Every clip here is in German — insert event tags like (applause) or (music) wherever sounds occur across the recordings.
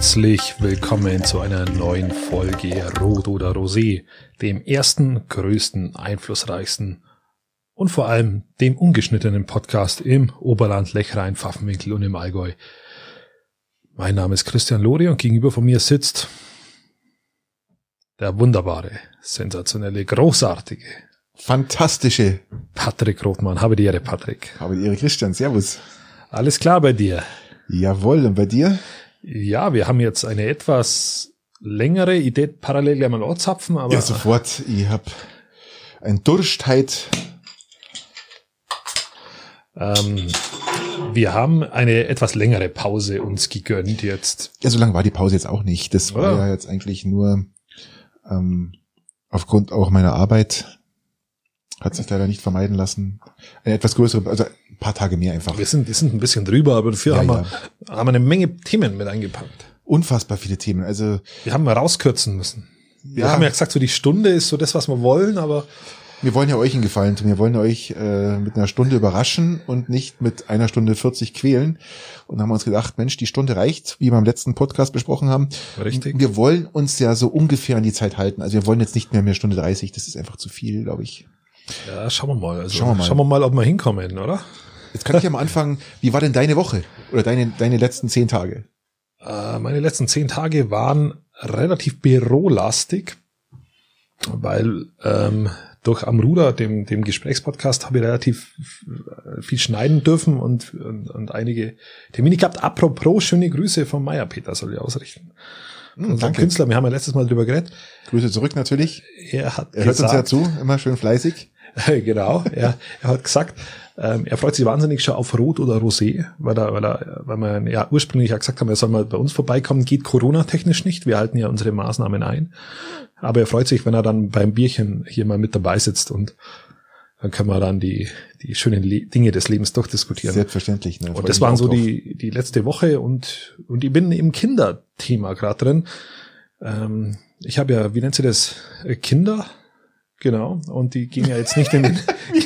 Herzlich willkommen zu einer neuen Folge Rot oder Rosé, dem ersten, größten, einflussreichsten und vor allem dem ungeschnittenen Podcast im Oberland, Lechrein, Pfaffenwinkel und im Allgäu. Mein Name ist Christian Lori und gegenüber von mir sitzt der wunderbare, sensationelle, großartige, fantastische Patrick Rothmann. Habe die Ehre, Patrick. Habe die Ehre, Christian. Servus. Alles klar bei dir? Jawohl. Und bei dir? Ja, wir haben jetzt eine etwas längere Idee, parallel gleich mal anzapfen, aber. Ja, sofort. Ich hab ein Durstheit. Ähm, wir haben eine etwas längere Pause uns gegönnt jetzt. Ja, so lange war die Pause jetzt auch nicht. Das war ja, jetzt eigentlich nur ähm, aufgrund auch meiner Arbeit hat sich leider nicht vermeiden lassen. Eine etwas größere, also paar Tage mehr einfach. Wir sind, wir sind ein bisschen drüber, aber dafür ja, haben, wir, ja. haben wir eine Menge Themen mit eingepackt. Unfassbar viele Themen. Also wir haben mal rauskürzen müssen. Wir ja. haben ja gesagt, so die Stunde ist so das, was wir wollen, aber wir wollen ja euch einen Gefallen tun. Wir wollen euch äh, mit einer Stunde überraschen und nicht mit einer Stunde 40 quälen. Und haben uns gedacht, Mensch, die Stunde reicht, wie wir im letzten Podcast besprochen haben. Richtig. Wir wollen uns ja so ungefähr an die Zeit halten. Also wir wollen jetzt nicht mehr mehr Stunde 30. Das ist einfach zu viel, glaube ich. Ja, schauen wir mal. Also, schauen wir mal. Schauen wir mal, ob wir hinkommen, oder? Jetzt kann ich am Anfang, wie war denn deine Woche? Oder deine, deine letzten zehn Tage? Äh, meine letzten zehn Tage waren relativ bürolastig, weil ähm, durch am Ruder, dem, dem Gesprächspodcast, habe ich relativ viel schneiden dürfen und, und, und einige Termine gehabt. Apropos, schöne Grüße von Meier Peter soll ich ausrichten. Hm, danke. Künstler, wir haben ja letztes Mal drüber geredet. Grüße zurück natürlich. Er hat er hört gesagt, uns ja zu, immer schön fleißig. (laughs) genau, er, er hat gesagt, ähm, er freut sich wahnsinnig schon auf Rot oder Rosé, weil er, weil er, weil wir ja ursprünglich ja gesagt haben, er soll mal bei uns vorbeikommen, geht Corona-technisch nicht. Wir halten ja unsere Maßnahmen ein. Aber er freut sich, wenn er dann beim Bierchen hier mal mit dabei sitzt und dann können wir dann die, die schönen Le Dinge des Lebens durchdiskutieren. Selbstverständlich. Ne? Und das waren so die, die letzte Woche und, und ich bin im Kinderthema gerade drin. Ähm, ich habe ja, wie nennt sie das? Kinder? Genau. Und die gehen ja jetzt nicht in den. (laughs)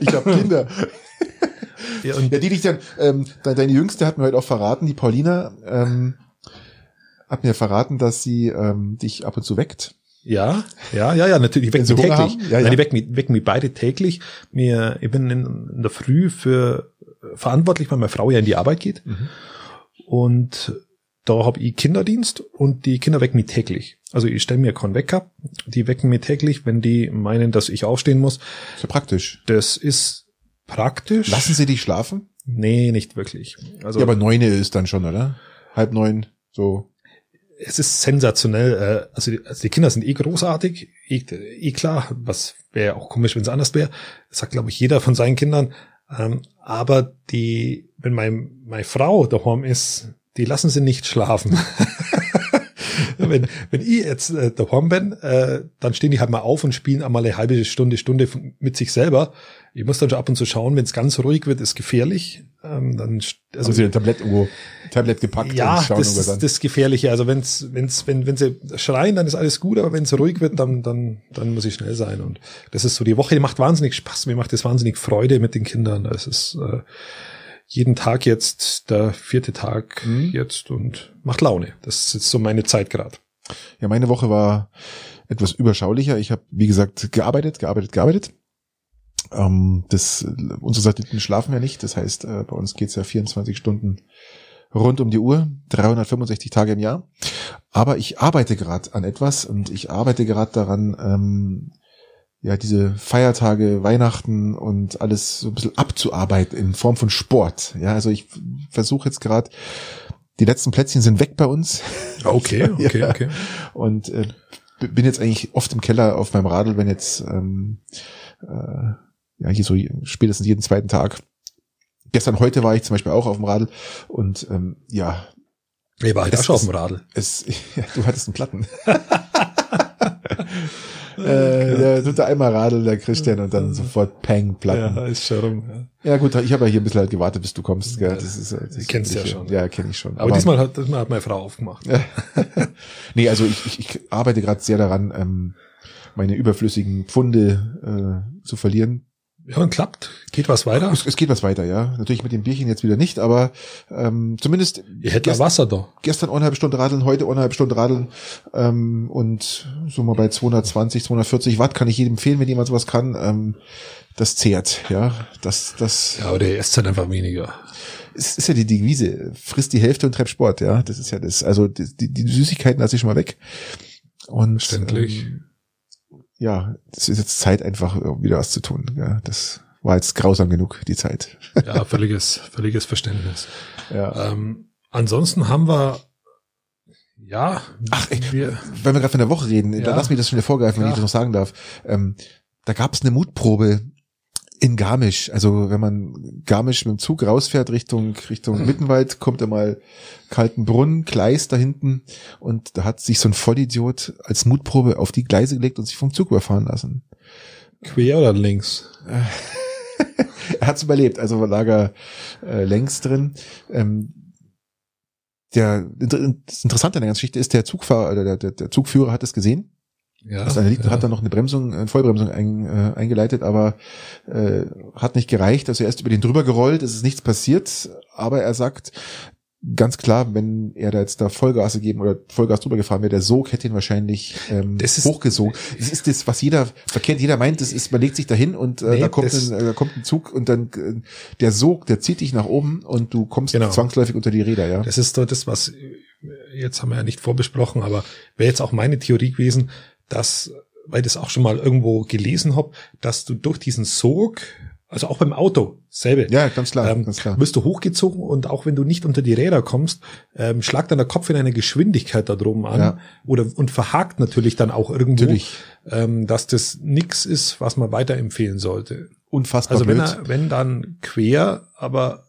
ich habe Kinder. (laughs) Ja, und ja, die dich dann, ähm, deine Jüngste hat mir heute auch verraten, die Paulina, ähm, hat mir verraten, dass sie ähm, dich ab und zu weckt. Ja, ja, ja, ja, natürlich. Die wecken mich täglich. Ja, ja. Nein, die wecken mich, wecken mich beide täglich. Mir, ich bin in, in der Früh für verantwortlich, weil meine Frau ja in die Arbeit geht. Mhm. Und da habe ich Kinderdienst und die Kinder wecken mich täglich. Also ich stelle mir keinen Wecker, die wecken mich täglich, wenn die meinen, dass ich aufstehen muss. Ist ja praktisch. Das ist praktisch. Lassen sie dich schlafen? Nee, nicht wirklich. Also, ja, aber neune ist dann schon, oder? Halb neun, so. Es ist sensationell. Äh, also die, also die Kinder sind eh großartig, eh, eh klar. Was wäre auch komisch, wenn es anders wäre. Das sagt, glaube ich, jeder von seinen Kindern. Ähm, aber die, wenn mein, meine Frau daheim ist, die lassen sie nicht schlafen. (laughs) wenn, wenn ich jetzt äh, daheim bin, äh, dann stehen die halt mal auf und spielen einmal eine halbe Stunde, Stunde mit sich selber. Ich muss dann schon ab und zu schauen, wenn es ganz ruhig wird, ist gefährlich. Ähm, dann also Haben Sie ein Tablett irgendwo Tablet gepackt ja, und schauen das ist das Gefährliche. Also wenn's, wenn's, wenn, wenn sie schreien, dann ist alles gut, aber wenn es ruhig wird, dann, dann, dann muss ich schnell sein. Und das ist so die Woche, die macht wahnsinnig Spaß, mir macht das wahnsinnig Freude mit den Kindern. Das ist äh, jeden Tag jetzt der vierte Tag mhm. jetzt und macht Laune. Das ist jetzt so meine Zeit gerade. Ja, meine Woche war etwas überschaulicher. Ich habe, wie gesagt, gearbeitet, gearbeitet, gearbeitet. Ähm, das, unsere Satelliten schlafen ja nicht. Das heißt, äh, bei uns geht's ja 24 Stunden rund um die Uhr, 365 Tage im Jahr. Aber ich arbeite gerade an etwas und ich arbeite gerade daran, ähm, ja, diese Feiertage, Weihnachten und alles so ein bisschen abzuarbeiten in Form von Sport. Ja, also ich versuche jetzt gerade, die letzten Plätzchen sind weg bei uns. Okay, (laughs) okay, ja. okay. Und äh, bin jetzt eigentlich oft im Keller auf meinem Radl, wenn jetzt ähm, äh, ja hier so spätestens jeden zweiten Tag. Gestern, heute war ich zum Beispiel auch auf dem Radl und ähm, ja. Ich war halt auch schon auf dem Radl. Es, (laughs) ja, du hattest einen Platten. Äh, der tut da einmal radeln, der Christian, und dann sofort Peng, Platten. Ja, ist schon rum. Ja, ja gut, ich habe ja hier ein bisschen halt gewartet, bis du kommst. Gell? Das ist, das ist kennst ja schon. Ja, kenne ich schon. Aber, Aber diesmal, hat, diesmal hat meine Frau aufgemacht. (laughs) nee, also ich, ich, ich arbeite gerade sehr daran, ähm, meine überflüssigen Pfunde äh, zu verlieren. Ja, und klappt. Geht was weiter? Es, es geht was weiter, ja. Natürlich mit dem Bierchen jetzt wieder nicht, aber ähm, zumindest Ihr hättet ja Wasser da. gestern eineinhalb Stunden radeln, heute eineinhalb Stunden radeln ähm, und so mal bei 220, 240 Watt kann ich jedem empfehlen, wenn jemand sowas kann. Ähm, das zehrt, ja. Das, das Ja, oder ihr esst halt einfach weniger. es ist ja die Devise, frisst die Hälfte und treib Sport, ja. Das ist ja das. Also die, die die Süßigkeiten lasse ich schon mal weg. Und Verständlich. ähm, ja, es ist jetzt Zeit, einfach wieder was zu tun. Ja, das war jetzt grausam genug, die Zeit. (laughs) Ja, völliges, völliges Verständnis. Ja. Ähm, ansonsten haben wir, ja, Ach, ich- wir, Wenn wir gerade von der Woche reden, Ja. dann lass mich das schon wieder vorgreifen, wenn Ja. ich das noch sagen darf. Ähm, da gab es eine Mutprobe in Garmisch. Also wenn man Garmisch mit dem Zug rausfährt Richtung Richtung Mittenwald, kommt er mal Kaltenbrunn, Gleis da hinten und da hat sich so ein Vollidiot als Mutprobe auf die Gleise gelegt und sich vom Zug überfahren lassen. quer oder links? (laughs) er hat's überlebt, also lag er äh, längs drin. Ähm, der, das Interessante an der ganzen Geschichte ist, der Zugfahrer, oder der, der, der Zugführer hat es gesehen Ja. Das ja. hat dann noch eine Bremsung, eine Vollbremsung ein, äh, eingeleitet, aber äh, hat nicht gereicht. Also er ist über den drüber gerollt, es ist nichts passiert, aber er sagt ganz klar, wenn er da jetzt da Vollgas gegeben oder Vollgas drüber gefahren wäre, der Sog hätte ihn wahrscheinlich ähm, Das ist- hochgesogen. Das ist das, was jeder verkennt. Jeder meint, das ist, man legt sich dahin und äh, Nee, da kommt ein, äh, da kommt ein Zug und dann äh, der Sog, der zieht dich nach oben und du kommst Genau. zwangsläufig unter die Räder, ja. Das ist so das, was äh, jetzt haben wir ja nicht vorbesprochen, aber wäre jetzt auch meine Theorie gewesen, dass, weil ich das auch schon mal irgendwo gelesen habe, dass du durch diesen Sog, also auch beim Auto, selbe, Ja, ganz klar, ähm, ganz klar. wirst du hochgezogen und auch wenn du nicht unter die Räder kommst, ähm, schlagt dann der Kopf in eine Geschwindigkeit da drum an Ja. oder und verhakt natürlich dann auch irgendwo, Natürlich. ähm, dass das nix ist, was man weiterempfehlen sollte. Unfassbar Also wenn blöd. er, wenn dann quer, aber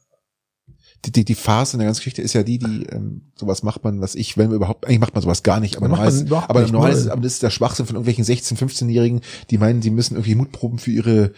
die, die, die Phase in der ganzen Geschichte ist ja die, die ähm, sowas macht man, was ich, wenn überhaupt, eigentlich macht man sowas gar nicht, aber normal ist, aber nicht, normal ist, aber das ist der Schwachsinn von irgendwelchen 16-, 15-Jährigen, die meinen, die müssen irgendwie Mutproben für ihre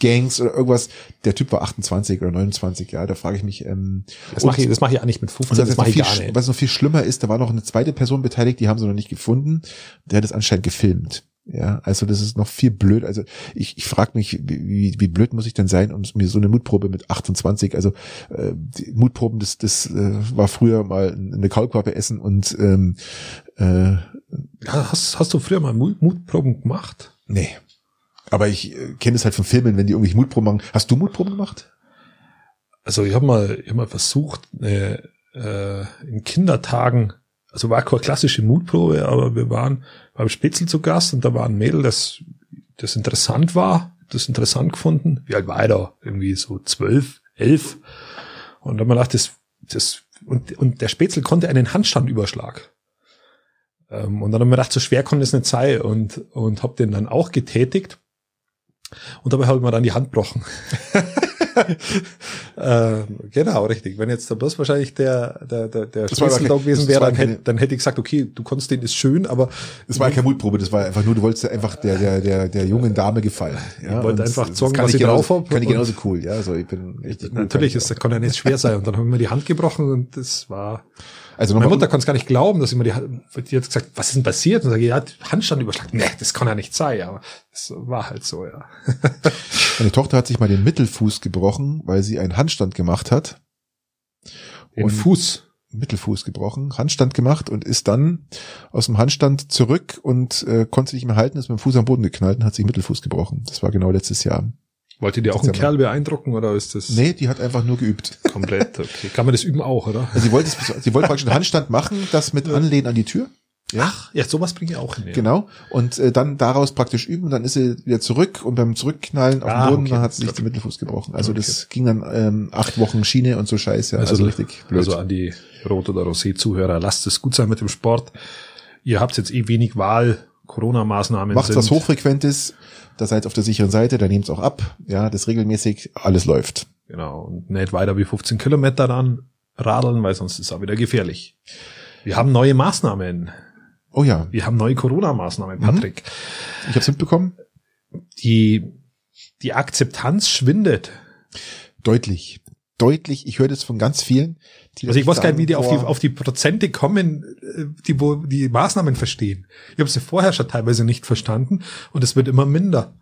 Gangs oder irgendwas. Der Typ war 28 oder 29, ja, da frage ich mich, ähm, das mache ich, das mache ich auch nicht mit 15, und das, was, mache ich noch gar viel, nicht. was noch viel schlimmer ist, da war noch eine zweite Person beteiligt, die haben sie noch nicht gefunden. Der hat es anscheinend gefilmt. Ja, also das ist noch viel blöd. Also ich, ich frage mich, wie, wie, blöd muss ich denn sein, um mir so eine Mutprobe mit 28, also äh, Mutproben, das, das äh, war früher mal eine Kaulquappe essen und ähm, äh, hast, hast du früher mal Mut- Mutproben gemacht? nee. Aber ich äh, kenne es halt von Filmen, wenn die irgendwelche Mutproben machen. Hast du Mutproben gemacht? Also ich habe mal, ich hab mal versucht, äh, äh, in Kindertagen, also war keine klassische Mutprobe, aber wir waren beim Spitzel zu Gast und da war ein Mädel, das, das interessant war, das interessant gefunden. Wie alt war er da? Irgendwie so zwölf, elf. Und dann man gedacht, das, das, und, und der Spätzle konnte einen Handstandüberschlag. Ähm, und dann haben wir gedacht, so schwer konnte es nicht sein und, und hab den dann auch getätigt. Und dabei habe ich mir dann die Hand gebrochen. (laughs) (laughs) ähm, genau, richtig. Wenn jetzt da bloß wahrscheinlich der, der, der, der da gewesen wäre, dann, hätte, dann hätte ich gesagt, okay, du konntest den ist schön, aber Das war ja keine Mutprobe, das war einfach nur, du wolltest einfach der, der, der, der jungen Dame gefallen. Ja, wollte und einfach kann was ich ich drauf genauso, hab Kann ich genauso cool, ja, also ich bin richtig cool, natürlich ist, ich das kann ja nicht schwer sein. Und dann haben wir mir die Hand gebrochen und das war. Also meine Mutter konnte es gar nicht glauben, dass ich mir die die hat gesagt, was ist denn passiert? Und sage ja, Handstand überschlag. Nee, das kann ja nicht sein, aber es war halt so, ja. (laughs) meine Tochter hat sich mal den Mittelfuß gebrochen, weil sie einen Handstand gemacht hat. Den Und- Fuß. Mittelfuß gebrochen, Handstand gemacht und ist dann aus dem Handstand zurück und äh, konnte sich nicht mehr halten, ist mit dem Fuß am Boden geknallt und hat sich Mittelfuß gebrochen. Das war genau letztes Jahr. Wollt ihr dir auch einen. Kerl beeindrucken oder ist das Nee, die hat einfach nur geübt. komplett okay? Kann man das üben auch, oder? Also sie wollte, es, sie wollte praktisch einen Handstand machen, das mit Anlehnen an die Tür. Ja. Ach, ja, sowas bringe ich auch hin. Ja. Genau. Und äh, dann daraus praktisch üben und dann ist sie wieder zurück und beim Zurückknallen auf Ah, den Boden okay. dann hat sie sich den Mittelfuß gebrochen. Also Okay. das ging dann ähm, acht Wochen Schiene und so scheiße. Also, Also, richtig blöd. Also an die Rot- oder Rosé-Zuhörer, lasst es gut sein mit dem Sport. Ihr habt jetzt eh wenig Wahl. Corona-Maßnahmen Macht sind. was Hochfrequentes, da seid ihr auf der sicheren Seite, da nehmt es auch ab. Ja, das regelmäßig, alles läuft. Genau. Und nicht weiter wie 15 Kilometer dann radeln, weil sonst ist es auch wieder gefährlich. Wir haben neue Maßnahmen. Oh ja, Wir haben neue Corona-Maßnahmen, Mhm. Patrick. ich hab's mitbekommen. Die, die Akzeptanz schwindet. Deutlich. Deutlich. Ich höre das von ganz vielen. Die Also ich weiß gar nicht, wie die auf die, auf die Prozente kommen, äh, die wo die Maßnahmen verstehen. Ich habe sie vorher schon teilweise nicht verstanden und es wird immer minder.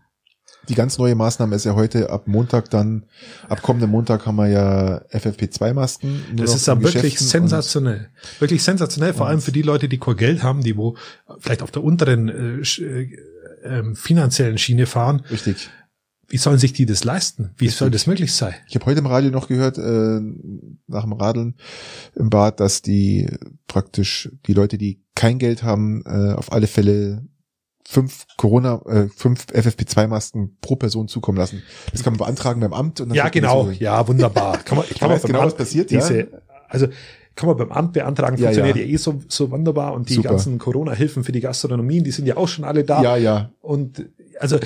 die ganz neue Maßnahme ist ja heute ab Montag dann, ab kommenden Montag haben wir ja FFP2-Masken. Das ist ja wirklich sensationell. Wirklich sensationell, vor allem für die Leute, die kein Geld haben, die wo vielleicht auf der unteren äh, äh, ähm, finanziellen Schiene fahren. Richtig. Wie sollen sich die das leisten? Wie Richtig. soll das möglich sein? Ich habe heute im Radio noch gehört, äh, nach dem Radeln im Bad, dass die praktisch die Leute, die kein Geld haben, äh, auf alle Fälle fünf Corona, äh, fünf FFP2-Masken pro Person zukommen lassen. Das kann man beantragen beim Amt. Und ja, genau. Ja, wunderbar. (laughs) Kann man, kann man genau, Amt, was passiert, diese, ja? Also kann man beim Amt beantragen, funktioniert ja, ja. ja eh so, so wunderbar und die Super. ganzen Corona-Hilfen für die Gastronomien, die sind ja auch schon alle da. Ja, ja. Und also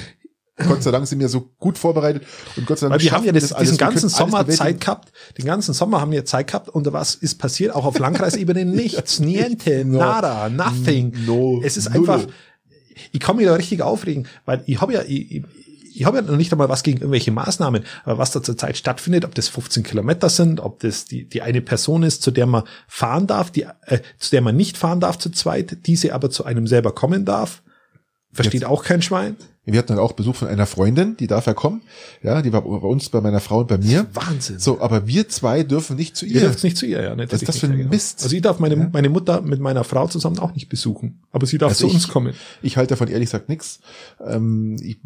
Gott sei Dank sind wir so gut vorbereitet und Gott sei Dank. Weil wir haben ja das, das diesen ganzen Sommer Zeit gehabt, den ganzen Sommer haben wir Zeit gehabt und was ist passiert? Auch auf Landkreisebene (laughs) nichts, niente, no, nada, nothing. No, es ist einfach, ich kann mich da richtig aufregen, weil ich habe ja, ich, ich habe ja noch nicht einmal was gegen irgendwelche Maßnahmen, aber was da zurzeit stattfindet, ob das 15 Kilometer sind, ob das die, die eine Person ist, zu der man fahren darf, die, äh, zu der man nicht fahren darf zu zweit, diese aber zu einem selber kommen darf, versteht Jetzt. auch kein Schwein. Wir hatten dann auch Besuch von einer Freundin, die darf ja kommen. Ja, die war bei uns, bei meiner Frau und bei mir. Wahnsinn. So, aber wir zwei dürfen nicht zu ihr. Ihr dürft nicht zu ihr, ja. Nicht, Was ist das für ein Mist? Also ich darf meine, ja? meine Mutter mit meiner Frau zusammen auch nicht besuchen. Aber sie darf also zu ich, uns kommen. Ich halte davon ehrlich gesagt nichts. Ähm, ich,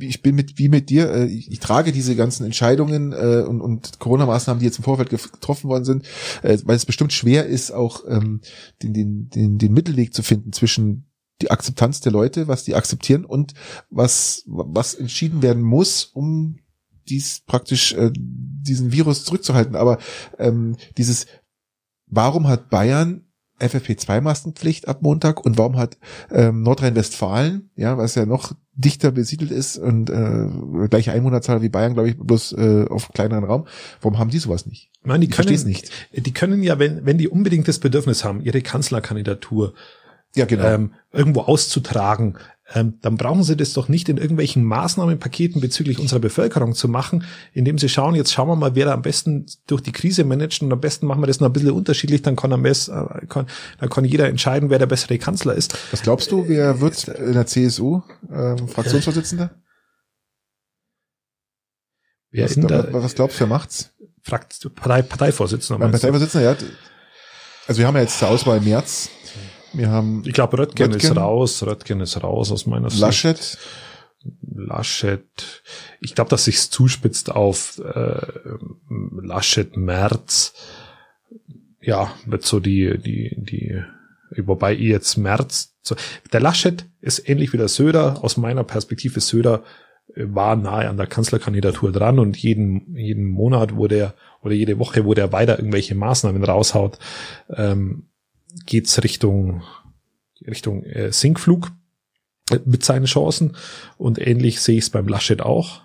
ich bin mit, wie mit dir, äh, ich, ich trage diese ganzen Entscheidungen äh, und, und Corona-Maßnahmen, die jetzt im Vorfeld getroffen worden sind, äh, weil es bestimmt schwer ist, auch ähm, den, den, den, den Mittelweg zu finden zwischen die Akzeptanz der Leute, was die akzeptieren und was, was entschieden werden muss, um dies praktisch äh, diesen Virus zurückzuhalten. Aber ähm, dieses, warum hat Bayern FFP2-Maskenpflicht ab Montag und warum hat ähm, Nordrhein-Westfalen, ja, was ja noch dichter besiedelt ist und äh, gleiche Einwohnerzahl wie Bayern, glaube ich, bloß äh, auf kleineren Raum, warum haben die sowas nicht? Ich meine, die können, nicht. Die können ja, wenn, wenn die unbedingt das Bedürfnis haben, ihre Kanzlerkandidatur ja, genau. ähm, irgendwo auszutragen, ähm, dann brauchen sie das doch nicht in irgendwelchen Maßnahmenpaketen bezüglich unserer Bevölkerung zu machen, indem sie schauen, jetzt schauen wir mal, wer da am besten durch die Krise managt und am besten machen wir das noch ein bisschen unterschiedlich, dann kann, am besten, äh, kann, dann kann jeder entscheiden, wer der bessere Kanzler ist. Was glaubst du, wer wird in der CSU ähm, Fraktionsvorsitzender? Wer was, in der, was glaubst du, wer macht's? Fragt Partei, Parteivorsitzender. Parteivorsitzender, ja. Also wir haben ja jetzt zur Auswahl im März wir haben. Ich glaube, Röttgen, Röttgen, ist raus. Röttgen ist raus aus meiner Sicht. Laschet. Laschet. Ich glaube, dass sich's zuspitzt auf äh, Laschet März. Ja, wird so die die die. Wobei ich jetzt März. So, der Laschet ist ähnlich wie der Söder. Aus meiner Perspektive Söder war nahe an der Kanzlerkandidatur dran und jeden jeden Monat, wo der oder jede Woche, wo der weiter irgendwelche Maßnahmen raushaut, ähm, geht's Richtung Richtung äh, Sinkflug mit seinen Chancen und ähnlich sehe ich es beim Laschet auch.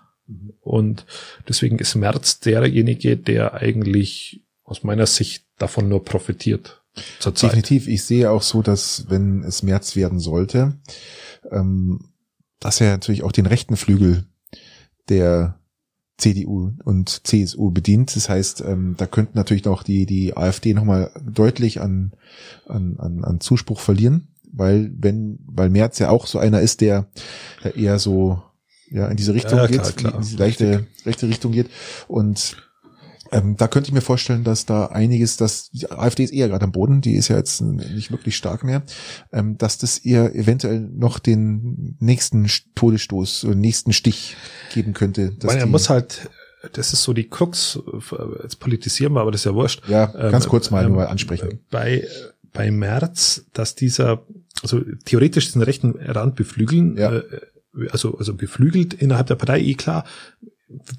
Und deswegen ist Merz derjenige, der eigentlich aus meiner Sicht davon nur profitiert. Zurzeit. Definitiv. Ich sehe auch so, dass wenn es März werden sollte, ähm, dass er natürlich auch den rechten Flügel der CDU und CSU bedient. Das heißt, ähm, da könnten natürlich auch die, die AfD nochmal deutlich an, an, an, an Zuspruch verlieren, weil wenn, weil Merz ja auch so einer ist, der eher so ja in diese Richtung ja, klar, geht, klar. in diese leichte rechte Richtung geht und ähm, da könnte ich mir vorstellen, dass da einiges, dass die AfD ist eher gerade am Boden, die ist ja jetzt nicht wirklich stark mehr, ähm, dass das ihr eventuell noch den nächsten Todesstoß, nächsten Stich geben könnte. Weil er muss halt, das ist so die Krux, jetzt politisieren wir, aber das ist ja wurscht. Ja, ganz ähm, kurz mal ähm, nur mal ansprechen. Bei, bei März, dass dieser, also theoretisch den rechten Rand beflügeln, ja. äh, also, also beflügelt innerhalb der Partei, eh klar,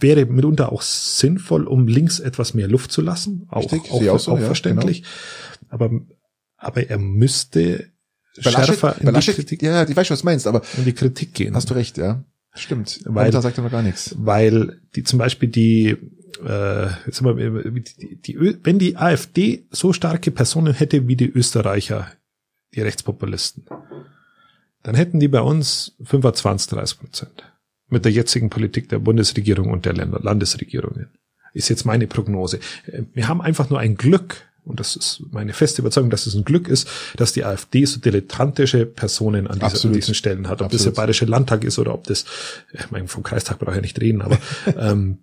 wäre mitunter auch sinnvoll, um links etwas mehr Luft zu lassen. Auch, Richtig, auch, auch, so, auch ja, verständlich. Genau. Aber, aber er müsste bei schärfer in die Kritik, ja, ich weiß schon, was du meinst, aber in die Kritik gehen. Hast du recht, ja. Stimmt. Weil, da sagt er noch gar nichts. Weil die zum Beispiel die, äh, jetzt mal, die, die, wenn die AfD so starke Personen hätte wie die Österreicher, die Rechtspopulisten, dann hätten die bei uns 25, 30 Prozent mit der jetzigen Politik der Bundesregierung und der Länder, Landesregierungen. Ist jetzt meine Prognose. Wir haben einfach nur ein Glück, und das ist meine feste Überzeugung, dass es ein Glück ist, dass die AfD so dilettantische Personen an, dieser, an diesen Stellen hat. Ob Absolut. das der Bayerische Landtag ist oder ob das, ich meine, vom Kreistag brauche ich ja nicht reden, aber (laughs) ähm,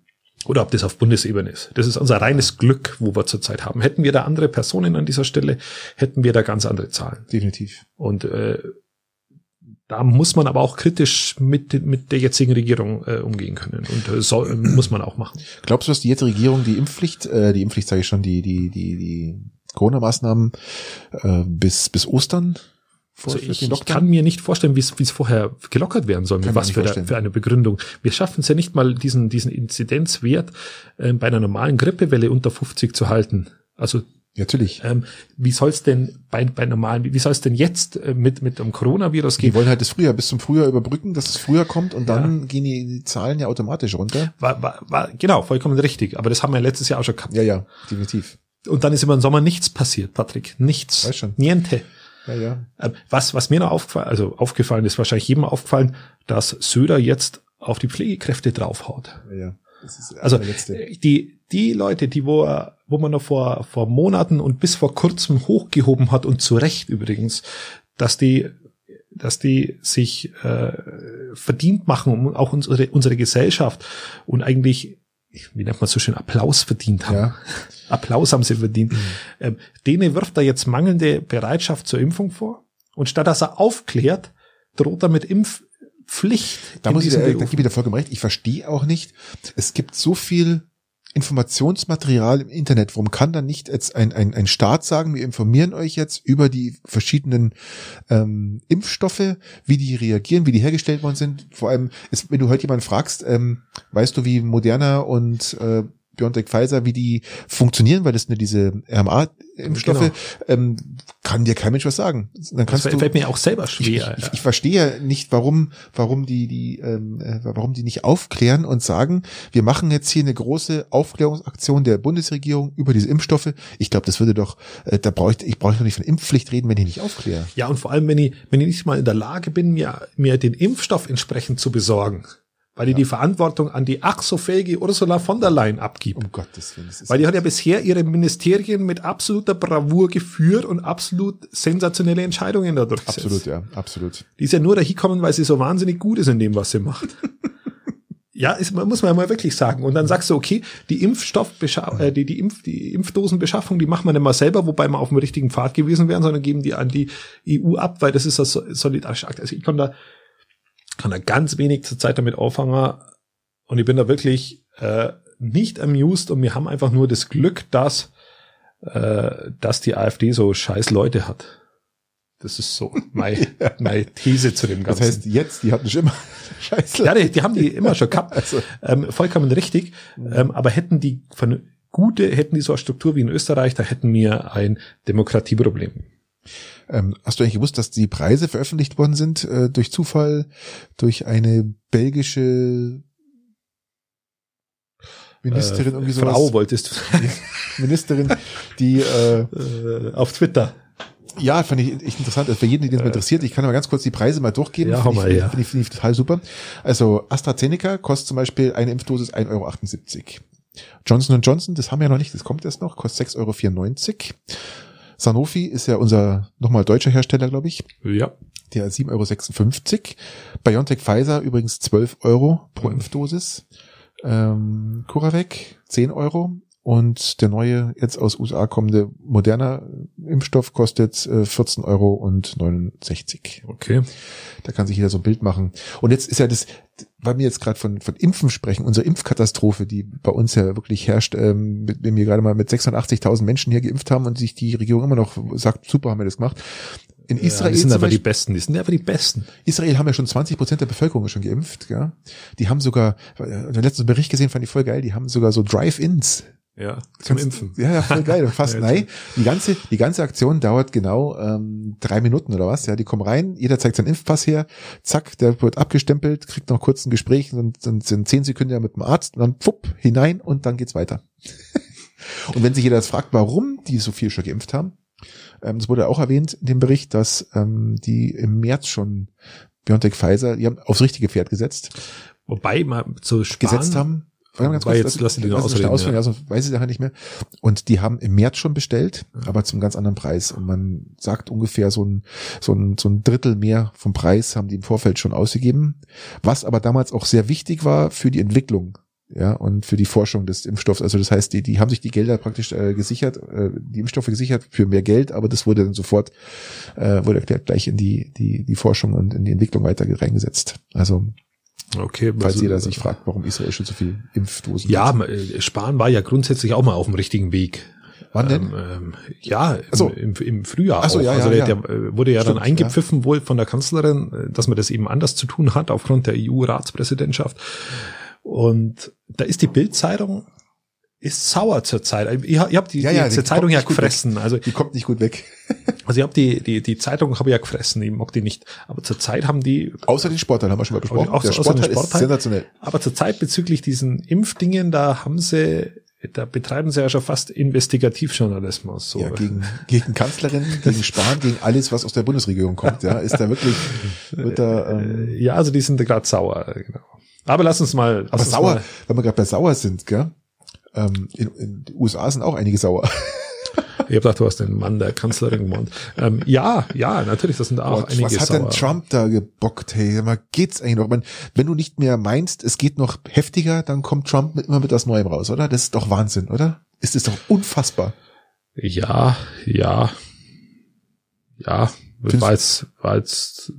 oder ob das auf Bundesebene ist. Das ist unser reines Glück, wo wir zurzeit haben. Hätten wir da andere Personen an dieser Stelle, hätten wir da ganz andere Zahlen. Definitiv. Und äh, da muss man aber auch kritisch mit, mit der jetzigen Regierung äh, umgehen können. Und äh, soll, (clears throat) muss man auch machen. Glaubst du, dass die jetzige Regierung die Impfpflicht, äh, die Impfpflicht sage ich schon, die, die, die, die Corona-Maßnahmen äh, bis, bis Ostern also ich, ich kann mir nicht vorstellen, wie es vorher gelockert werden soll, mit was für, der, für eine Begründung. Wir schaffen es ja nicht mal, diesen, diesen Inzidenzwert äh, bei einer normalen Grippewelle unter 50 zu halten. Also Natürlich. Ähm, wie soll es denn bei, bei normalen, wie soll es denn jetzt äh, mit, mit dem Coronavirus gehen? Die wollen halt das Frühjahr bis zum Frühjahr überbrücken, dass es früher kommt und dann ja. gehen die, die, Zahlen ja automatisch runter. War, war, war, genau, vollkommen richtig. Aber das haben wir letztes Jahr auch schon gehabt. Ja, ja, definitiv. Und dann ist immer im Sommer nichts passiert, Patrick. Nichts. Weiß schon. Niente. Ja, ja. Ähm, was, was mir noch aufgefallen, also aufgefallen ist, wahrscheinlich jedem aufgefallen, dass Söder jetzt auf die Pflegekräfte draufhaut. Ja, ja. also die, die Leute, die wo, wo man noch vor, vor Monaten und bis vor kurzem hochgehoben hat und zu Recht übrigens, dass die, dass die sich äh, verdient machen, um auch unsere, unsere Gesellschaft und eigentlich, wie nennt man so schön, Applaus verdient haben. Ja. (laughs) Applaus haben sie verdient. Mhm. Ähm, denen wirft er jetzt mangelnde Bereitschaft zur Impfung vor. Und statt dass er aufklärt, droht er mit Impf Pflicht. Da muss ich, da, da gebe ich dir vollkommen recht. Ich verstehe auch nicht. Es gibt so viel Informationsmaterial im Internet. Warum kann dann nicht jetzt ein, ein, ein Staat sagen, wir informieren euch jetzt über die verschiedenen ähm, Impfstoffe, wie die reagieren, wie die hergestellt worden sind. Vor allem, ist, wenn du heute jemanden fragst, ähm, weißt du, wie Moderna und äh, BioNTech Pfizer, wie die funktionieren, weil das sind ja diese RMA-Impfstoffe, genau. ähm, kann dir kein Mensch was sagen. Dann kannst das fällt du, mir auch selber schwer. Ich, ich, ich verstehe nicht, warum, warum die, die, ähm, äh, warum die nicht aufklären und sagen, wir machen jetzt hier eine große Aufklärungsaktion der Bundesregierung über diese Impfstoffe. Ich glaube, das würde doch, äh, da brauche ich, ich brauche doch nicht von Impfpflicht reden, wenn ich nicht aufkläre. Ja, und vor allem, wenn ich, wenn ich nicht mal in der Lage bin, mir, mir den Impfstoff entsprechend zu besorgen weil die ja. die Verantwortung an die ach so fähige Ursula von der Leyen abgibt. Um Gottes Willen. Weil die hat ja bisher ihre Ministerien mit absoluter Bravour geführt und absolut sensationelle Entscheidungen dadurch gesetzt. Absolut, ja, absolut. Die ist ja nur dahin gekommen, weil sie so wahnsinnig gut ist in dem, was sie macht. (laughs) ja, ist, muss man ja mal wirklich sagen. Und dann sagst du, okay, die Impfstoffbeschaffung, äh, die, die, Impf, die Impfdosenbeschaffung, die machen wir nicht mal selber, wobei wir auf dem richtigen Pfad gewesen wären, sondern geben die an die EU ab, weil das ist das solidarische Akt. Also ich kann da kann da ganz wenig zur Zeit damit auffangen. Und ich bin da wirklich äh, nicht amused und wir haben einfach nur das Glück, dass, äh, dass die AfD so scheiß Leute hat. Das ist so (laughs) meine, ja. meine These zu dem Ganzen. Das heißt, jetzt, die hatten schon immer (laughs) Scheiße. Ja, die, die haben die immer schon gehabt. (laughs) Also. Ähm, vollkommen richtig. Ähm, aber hätten die von gute, hätten die so eine Struktur wie in Österreich, da hätten wir ein Demokratieproblem. Ähm, hast du eigentlich gewusst, dass die Preise veröffentlicht worden sind äh, durch Zufall durch eine belgische Ministerin äh, irgendwie sowas? Frau wolltest du. (laughs) Ministerin, die äh, äh, auf Twitter. Ja, fand ich echt interessant. Also für jeden, den das mal interessiert, ich kann aber ganz kurz die Preise mal durchgeben. Ja, finde ich, ja. Finde ich, find ich total super. Also AstraZeneca kostet zum Beispiel eine Impfdosis 1,78 Euro. Johnson Johnson, das haben wir ja noch nicht, das kommt erst noch, kostet 6,94 Euro. Sanofi ist ja unser nochmal deutscher Hersteller, glaube ich. Ja. Der 7,56 Euro. BioNTech Pfizer übrigens 12 Euro pro mhm. Impfdosis. Ähm, CuraVac 10 Euro. Und der neue, jetzt aus USA kommende moderner Impfstoff kostet äh, 14 Euro und 69. Okay. Da kann sich jeder so ein Bild machen. Und jetzt ist ja das, weil wir jetzt gerade von, von Impfen sprechen, unsere Impfkatastrophe, die bei uns ja wirklich herrscht, ähm, wenn wir gerade mal mit 680.000 Menschen hier geimpft haben und sich die Regierung immer noch sagt, super, haben wir das gemacht. In Israel ja, die sind aber Beispiel, die Besten, die sind aber die Besten. Israel haben ja schon 20 Prozent der Bevölkerung schon geimpft, ja. Die haben sogar, äh, der letzte Bericht gesehen, fand ich voll geil, die haben sogar so Drive-Ins ja, zum Kannst, Impfen. Ja, ja, voll geil. (laughs) Fast ja, nein. Die ganze, die ganze Aktion dauert genau ähm, drei Minuten oder was. Ja, die kommen rein, jeder zeigt seinen Impfpass her, zack, der wird abgestempelt, kriegt noch kurz ein Gespräch, dann sind, sind zehn Sekunden ja mit dem Arzt und dann pfupp, hinein und dann geht's weiter. (laughs) und wenn sich jeder jetzt fragt, warum die so viel schon geimpft haben, ähm, das wurde auch erwähnt in dem Bericht, dass ähm, die im März schon BioNTech Pfizer, die haben aufs richtige Pferd gesetzt. Wobei mal zu sparen, gesetzt haben Ganz kurz, jetzt lass, lass, lass ausreden, ausreden, ja. also weiß ich nachher nicht mehr. Und die haben im März schon bestellt, aber zum ganz anderen Preis. Und man sagt ungefähr so ein, so ein, so ein Drittel mehr vom Preis haben die im Vorfeld schon ausgegeben. Was aber damals auch sehr wichtig war für die Entwicklung ja, und für die Forschung des Impfstoffs. Also das heißt, die, die haben sich die Gelder praktisch äh, gesichert, äh, die Impfstoffe gesichert für mehr Geld, aber das wurde dann sofort, äh, wurde gleich in die, die, die Forschung und in die Entwicklung weiter reingesetzt. Also Okay, falls also, jeder sich fragt, warum Israel schon so viel Impfdosen Ja, hat. Äh, Spahn war ja grundsätzlich auch mal auf dem richtigen Weg. Wann denn? Ähm, ähm, ja, im, so. im, im Frühjahr. Ach so, ja, also ja, der, ja. der äh, wurde ja Stimmt, dann eingepfiffen ja. wohl von der Kanzlerin, äh, dass man das eben anders zu tun hat aufgrund der EU-Ratspräsidentschaft. Und da ist die Bildzeitung ist sauer zurzeit. Ich, ich habe die, ja, ja, die, die Zeitung ja gefressen. Also die kommt nicht gut weg. (laughs) also ich habe die die die Zeitung habe ich ja gefressen. Ich mag die nicht. Aber zurzeit haben die außer den Sportteil haben wir schon mal besprochen. Auch, der Sportteil, Sportteil ist sensationell. Aber zurzeit bezüglich diesen Impfdingen, da haben sie da betreiben sie ja schon fast Investigativjournalismus. So. Ja, gegen, gegen Kanzlerin, (laughs) gegen Spahn, gegen alles, was aus der Bundesregierung kommt. Ja, ist da wirklich, (laughs) wird da, ähm, Ja, also die sind gerade sauer, genau. Aber lass uns mal. Aber sauer, mal. wenn wir gerade bei sauer sind, gell? Ähm, in, in den USA sind auch einige sauer. Ich habe gedacht, du hast den Mann der Kanzlerin gemeint. Ähm, ja, ja, natürlich, das sind auch Und einige Was hat sauer. denn Trump da gebockt? Hey, mal geht's eigentlich noch? Man, wenn du nicht mehr meinst, es geht noch heftiger, dann kommt Trump mit, immer mit was Neuem raus, oder? Das ist doch Wahnsinn, oder? Ist das doch unfassbar. Ja, ja, ja. War jetzt, war jetzt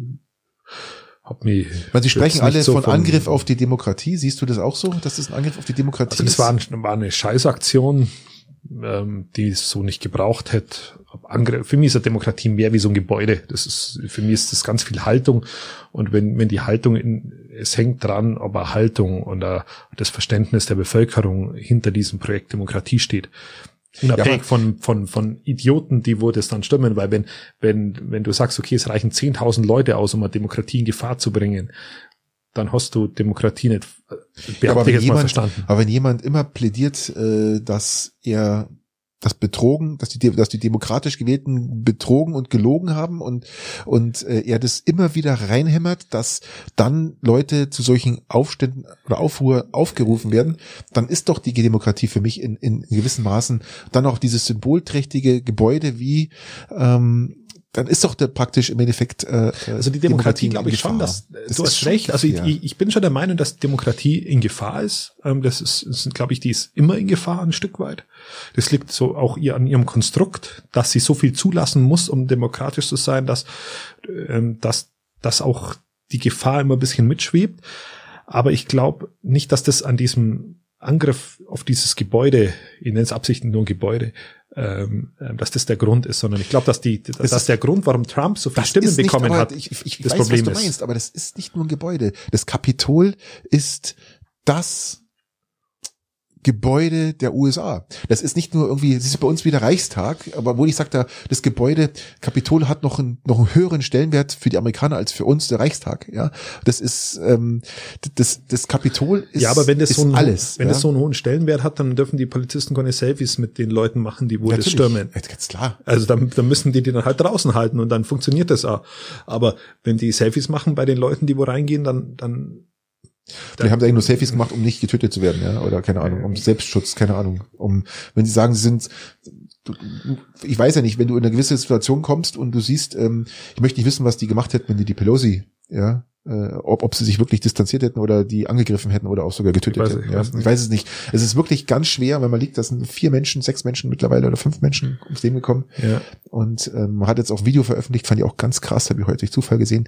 hab mich. Weil Sie sprechen alle so von Angriff auf die Demokratie. Siehst du das auch so, dass das ein Angriff auf die Demokratie also das war, ein, war eine Scheißaktion, ähm, die es so nicht gebraucht hätte. Angriff, für mich ist eine Demokratie mehr wie so ein Gebäude. Das ist, für mich ist das ganz viel Haltung. Und wenn, wenn die Haltung in, es hängt dran, ob eine Haltung und das Verständnis der Bevölkerung hinter diesem Projekt Demokratie steht. Unabhängig ja, von, von, von Idioten, die wo das dann stimmen, weil wenn, wenn, wenn du sagst, okay, es reichen 10.000 Leute aus, um eine Demokratie in Gefahr zu bringen, dann hast du Demokratie nicht, äh, ja, aber, wenn jemand, verstanden. aber wenn jemand immer plädiert, äh, dass er das betrogen, dass die, dass die demokratisch gewählten betrogen und gelogen haben und und äh, er das immer wieder reinhämmert, dass dann Leute zu solchen Aufständen oder Aufruhr aufgerufen werden, dann ist doch die Demokratie für mich in, in gewissen Maßen dann auch dieses symbolträchtige Gebäude wie ähm, dann ist doch der praktisch im Endeffekt äh, also die Demokratie, glaube ich schon, dass das du hast recht. Also ich, ich bin schon der Meinung, dass Demokratie in Gefahr ist. Ähm, das ist, ist glaube ich, die ist immer in Gefahr ein Stück weit. Das liegt so auch ihr an ihrem Konstrukt, dass sie so viel zulassen muss, um demokratisch zu sein, dass ähm, dass dass auch die Gefahr immer ein bisschen mitschwebt. Aber ich glaube nicht, dass das an diesem Angriff auf dieses Gebäude, ich nenne es absichtlich nur Gebäude, ähm, ähm, dass das der Grund ist, sondern ich glaube, dass die, dass das der Grund, warum Trump so viele Stimmen bekommen nicht, hat, ich, ich, das weiß, Problem was du meinst, aber das ist nicht nur ein Gebäude. Das Kapitol ist das Gebäude der USA. Das ist nicht nur irgendwie, es ist bei uns wieder Reichstag, aber wo ich sage, da, das Gebäude Kapitol hat noch einen, noch einen höheren Stellenwert für die Amerikaner als für uns der Reichstag. Ja, das ist ähm, das das Kapitol ist ja, aber wenn das so ein, alles, wenn ja? das so einen hohen Stellenwert hat, dann dürfen die Polizisten keine Selfies mit den Leuten machen, die wo das stürmen. Ganz klar. Also dann, dann müssen die die dann halt draußen halten und dann funktioniert das auch. Aber wenn die Selfies machen bei den Leuten, die wo reingehen, dann dann die haben da eigentlich nur Selfies gemacht, um nicht getötet zu werden, ja, oder keine Ahnung, um Selbstschutz, keine Ahnung, um, wenn sie sagen, sie sind, du, ich weiß ja nicht, wenn du in eine gewisse Situation kommst und du siehst, ähm, ich möchte nicht wissen, was die gemacht hätten, wenn die die Pelosi, ja, äh, ob, ob sie sich wirklich distanziert hätten oder die angegriffen hätten oder auch sogar getötet hätten. Ja. Ich weiß es nicht. Es ist wirklich ganz schwer, wenn man liegt, da sind vier Menschen, sechs Menschen mittlerweile oder fünf Menschen ums Leben gekommen. Ja. Und ähm, man hat jetzt auch Video veröffentlicht, fand ich auch ganz krass, habe ich heute durch Zufall gesehen,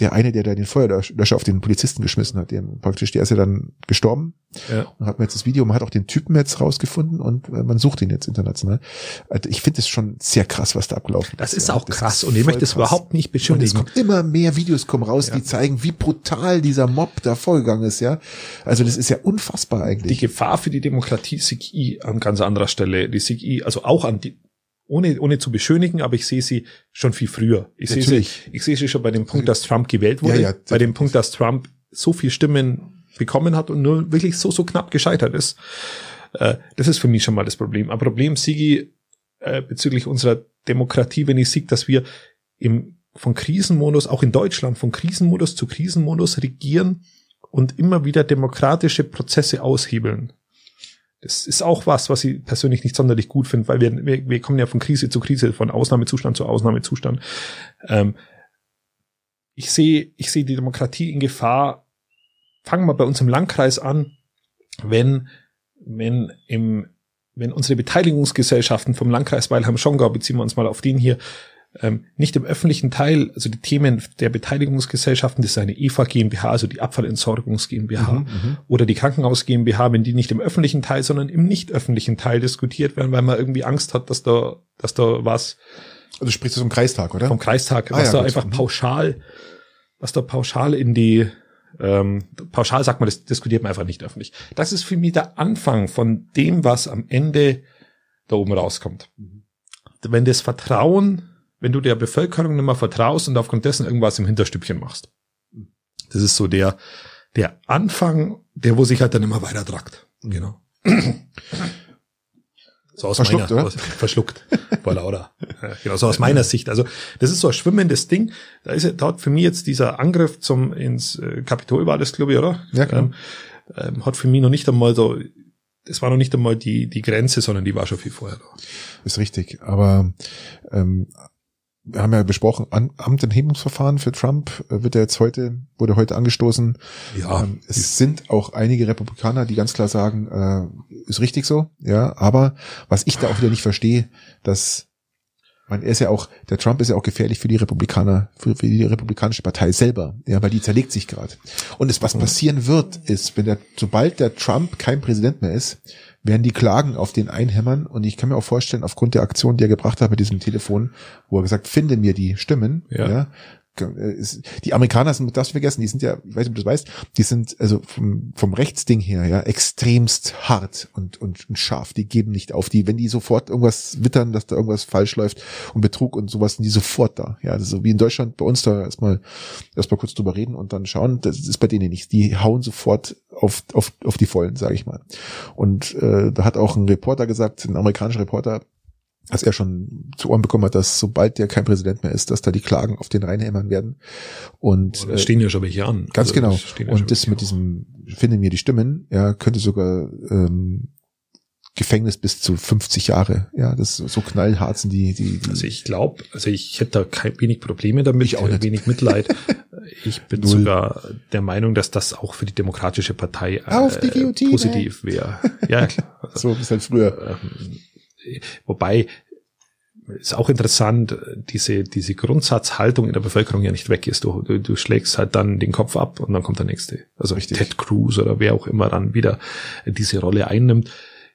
der eine, der da den Feuerlöscher auf den Polizisten geschmissen hat, der praktisch, der ist ja dann gestorben. Ja. Und hat man jetzt das Video, man hat auch den Typen jetzt rausgefunden und äh, man sucht ihn jetzt international. Also ich finde es schon sehr krass, was da abgelaufen das ist. Das ist auch krass ist und ich möchte es überhaupt nicht beschuldigen. Und es kommt immer mehr Videos kommen raus, ja. die zeigen, wie brutal dieser Mob da vorgegangen ist, ja. Also das ist ja unfassbar eigentlich. Die Gefahr für die Demokratie sehe an ganz anderer Stelle. Die sehe also auch an die ohne, ohne zu beschönigen, aber ich sehe sie schon viel früher. Ich sehe sie, ich sehe sie schon bei dem Punkt, dass Trump gewählt wurde, ja, ja, bei dem Punkt, dass Trump so viel Stimmen bekommen hat und nur wirklich so, so knapp gescheitert ist. Äh, das ist für mich schon mal das Problem. Ein Problem, Sigi, äh, bezüglich unserer Demokratie, wenn ich sehe, dass wir im, von Krisenmodus, auch in Deutschland, von Krisenmodus zu Krisenmodus regieren und immer wieder demokratische Prozesse aushebeln. Das ist auch was, was ich persönlich nicht sonderlich gut finde, weil wir, wir, wir kommen ja von Krise zu Krise, von Ausnahmezustand zu Ausnahmezustand. Ähm, ich sehe, ich sehe die Demokratie in Gefahr. Fangen wir bei uns im Landkreis an, wenn, wenn im, wenn unsere Beteiligungsgesellschaften vom Landkreis Weilheim-Schongau, beziehen wir uns mal auf den hier, ähm, nicht im öffentlichen Teil, also die Themen der Beteiligungsgesellschaften, das ist eine EVA GmbH, also die Abfallentsorgungs GmbH mhm, mhm, oder die Krankenhaus GmbH, wenn die nicht im öffentlichen Teil, sondern im nicht öffentlichen Teil diskutiert werden, weil man irgendwie Angst hat, dass da, dass da was. Also sprichst du vom Kreistag, oder? Vom Kreistag, ah, was ja, da einfach mhm. pauschal, was da pauschal in die, ähm, pauschal sagt man, das diskutiert man einfach nicht öffentlich. Das ist für mich der Anfang von dem, was am Ende da oben rauskommt. Mhm. Wenn das Vertrauen wenn du der Bevölkerung nicht mehr vertraust und aufgrund dessen irgendwas im Hinterstübchen machst. Das ist so der, der Anfang, der wo sich halt dann immer weiter tragt. Genau. (clears throat) So aus verschluckt, meiner? Aus, verschluckt, vor lauter. genau, so aus meiner Sicht. Also das ist so ein schwimmendes Ding. Da ist ja dort für mich jetzt dieser Angriff zum ins äh, Kapitol war das, glaube ich, oder? Ja, genau. Ähm, ähm, hat für mich noch nicht einmal so, das war noch nicht einmal die die Grenze, sondern die war schon viel vorher da. Ist richtig. Aber ähm, wir haben ja besprochen, Amtenthebungsverfahren für Trump äh, wird ja jetzt heute, wurde heute angestoßen. Ja. Ähm, es sind auch einige Republikaner, die ganz klar sagen, äh, ist richtig so, ja. Aber was ich da auch wieder nicht verstehe, dass man, er ist ja auch, der Trump ist ja auch gefährlich für die Republikaner, für, für die republikanische Partei selber, ja, weil die zerlegt sich gerade. Und es, was passieren wird, ist, wenn der, sobald der Trump kein Präsident mehr ist, werden die Klagen auf den einhämmern. Und ich kann mir auch vorstellen, aufgrund der Aktion, die er gebracht hat mit diesem Telefon, wo er gesagt, finde mir die Stimmen, ja, ja die Amerikaner sind, das vergessen, die sind ja, ich weiß nicht, ob du das weißt, die sind also vom, vom Rechtsding her, ja, extremst hart und, und, und scharf. Die geben nicht auf. Die, wenn die sofort irgendwas wittern, dass da irgendwas falsch läuft und Betrug und sowas, sind die sofort da. Ja, ist so wie in Deutschland bei uns da erstmal, erstmal kurz drüber reden und dann schauen. Das ist bei denen nichts. Die hauen sofort auf, auf, auf die Vollen, sage ich mal. Und äh, da hat auch ein Reporter gesagt, ein amerikanischer Reporter, dass er schon zu Ohren bekommen hat, dass sobald der kein Präsident mehr ist, dass da die Klagen auf den Rheinhämmern werden. Und oh, stehen ja schon welche an. Ganz also, genau. Und das mit diesem finde mir die Stimmen, ja, könnte sogar ähm, Gefängnis bis zu 50 Jahre. Ja, das so knallhart sind die. die, die also ich glaube, also ich hätte da kein, wenig Probleme damit, ich auch nicht. wenig Mitleid. (laughs) ich bin Null. sogar der Meinung, dass das auch für die Demokratische Partei äh, positiv wäre. Ja, klar. (laughs) so es halt früher. Ähm, Wobei ist auch interessant, diese, diese Grundsatzhaltung in der Bevölkerung ja nicht weg ist. Du, du, du schlägst halt dann den Kopf ab und dann kommt der nächste. Also Richtig. Ted Cruz oder wer auch immer dann wieder diese Rolle einnimmt.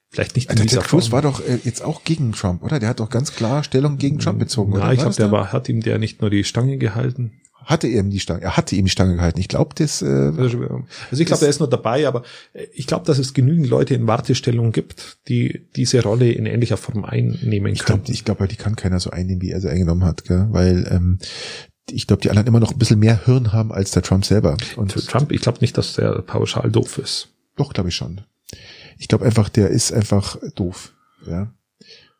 Vielleicht nicht in dieser Ted Cruz war doch äh, jetzt auch gegen Trump, oder? Der hat doch ganz klar Stellung gegen Trump bezogen. Ja, oder? ich glaube, der war, hat ihm der nicht nur die Stange gehalten hatte er ihm die Stange, er hatte ihm die Stange gehalten. Ich glaube, das. Äh, also, also ich glaube, er ist nur dabei, aber äh, ich glaube, dass es genügend Leute in Wartestellung gibt, die diese Rolle in ähnlicher Form einnehmen ich können. Glaub, ich glaube, die kann keiner so einnehmen, wie er sie eingenommen hat, gell? weil ähm, ich glaube, die anderen immer noch ein bisschen mehr Hirn haben als der Trump selber. Und Trump, ich glaube nicht, dass der pauschal doof ist. Doch, glaube ich schon. Ich glaube einfach, der ist einfach doof. Ja.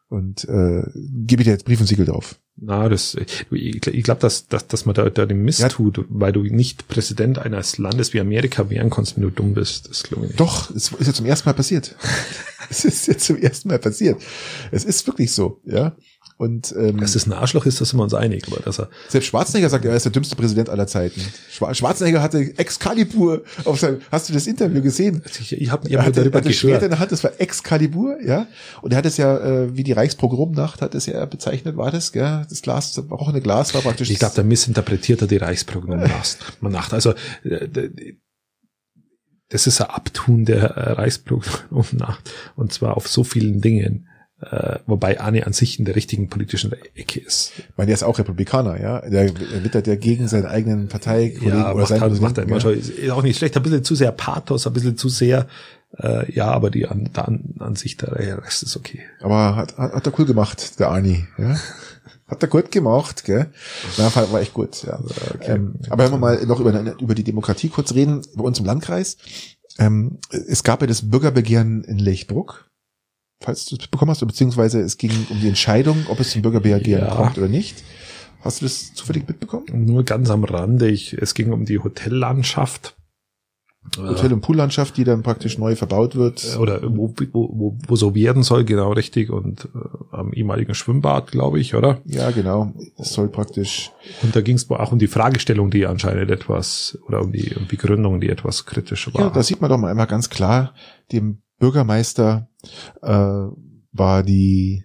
Und äh, gebe ich dir jetzt Brief und Siegel drauf. Na, das, ich, ich glaube, dass, dass, dass man da, da den Mist ja. tut, weil du nicht Präsident eines Landes wie Amerika werden kannst, wenn du dumm bist. Das glaube ich nicht. Doch, es ist ja zum ersten Mal passiert. (laughs) es ist jetzt zum ersten Mal passiert. Es ist wirklich so, ja. Und ähm, dass es ein Arschloch ist, da sind wir uns einig. Aber dass er selbst Schwarzenegger sagt, er ist der dümmste Präsident aller Zeiten. Schwarzenegger hatte Excalibur auf seinem. Hast du das Interview gesehen? Ich, ich habe hab darüber hatte Schwert in der Hand, das war Excalibur, ja. Und er hat es ja äh, wie die Reichspogromnacht hat es ja bezeichnet, war das, gell? Das Glas, das eine Glas war praktisch. Ich glaube, da missinterpretiert er die Reichspogromnacht. (laughs) also äh, das ist ein Abtun der Reichspogromnacht und zwar auf so vielen Dingen äh, wobei Arne an sich in der richtigen politischen Ecke ist. Ich meine, der ist auch Republikaner, ja. Der wittert ja gegen seinen eigenen Parteikollegen ja, oder macht, halt, macht er immer schon. Ist auch nicht schlecht, ein bisschen zu sehr Pathos, ein bisschen zu sehr, äh, ja, aber die an, an, an sich der Rest ist okay. Aber hat, hat, hat er cool gemacht, der Arnie, ja. Hat er gut gemacht, gell? Ja, war echt gut, ja. Okay. Ähm, aber wenn wir mal noch über, über die Demokratie kurz reden, bei uns im Landkreis. Ähm, es gab ja das Bürgerbegehren in Lechbruck falls du es bekommen hast, beziehungsweise es ging um die Entscheidung, ob es zum Bürgerbegehren ja. kommt oder nicht. Hast du das zufällig mitbekommen? Nur ganz am Rande. Ich, es ging um die Hotellandschaft. Hotel- und Poollandschaft, die dann praktisch neu verbaut wird. Oder wo, wo, wo, wo so werden soll, genau richtig. Und äh, am ehemaligen Schwimmbad, glaube ich, oder? Ja, genau. Es soll praktisch. Und da ging es auch um die Fragestellung, die anscheinend etwas, oder um die, um die Gründung, die etwas kritisch war. Ja, da sieht man doch mal einmal ganz klar, dem Bürgermeister äh, war die,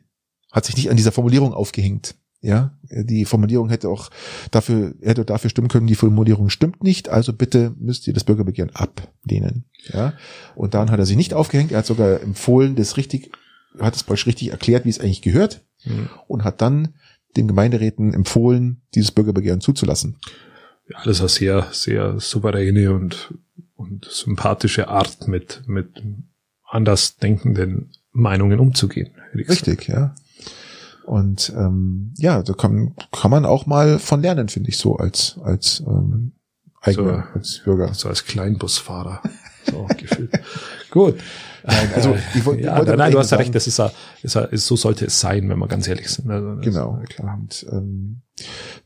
hat sich nicht an dieser Formulierung aufgehängt. Ja, die Formulierung hätte auch dafür, hätte dafür stimmen können, die Formulierung stimmt nicht, also bitte müsst ihr das Bürgerbegehren ablehnen. Ja, und dann hat er sich nicht aufgehängt, er hat sogar empfohlen, das richtig, hat es praktisch richtig erklärt, wie es eigentlich gehört Hm. und hat dann den Gemeinderäten empfohlen, dieses Bürgerbegehren zuzulassen. Ja, das ist eine sehr, sehr souveräne und, und sympathische Art, mit, mit anders denkenden Meinungen umzugehen. Richtig, ja. Und ähm, ja, da kann, kann man auch mal von lernen, finde ich so, als, als ähm, eigener, So. als Bürger. So als Kleinbusfahrer. So gefühlt. (laughs) Gut. Nein, also ich wollte- ich ja, wollte nein, du hast ja recht, das ist, ja, ist, ja, ist so sollte es sein, wenn wir ganz ehrlich sind. Also, Genau. Klar. Und ähm,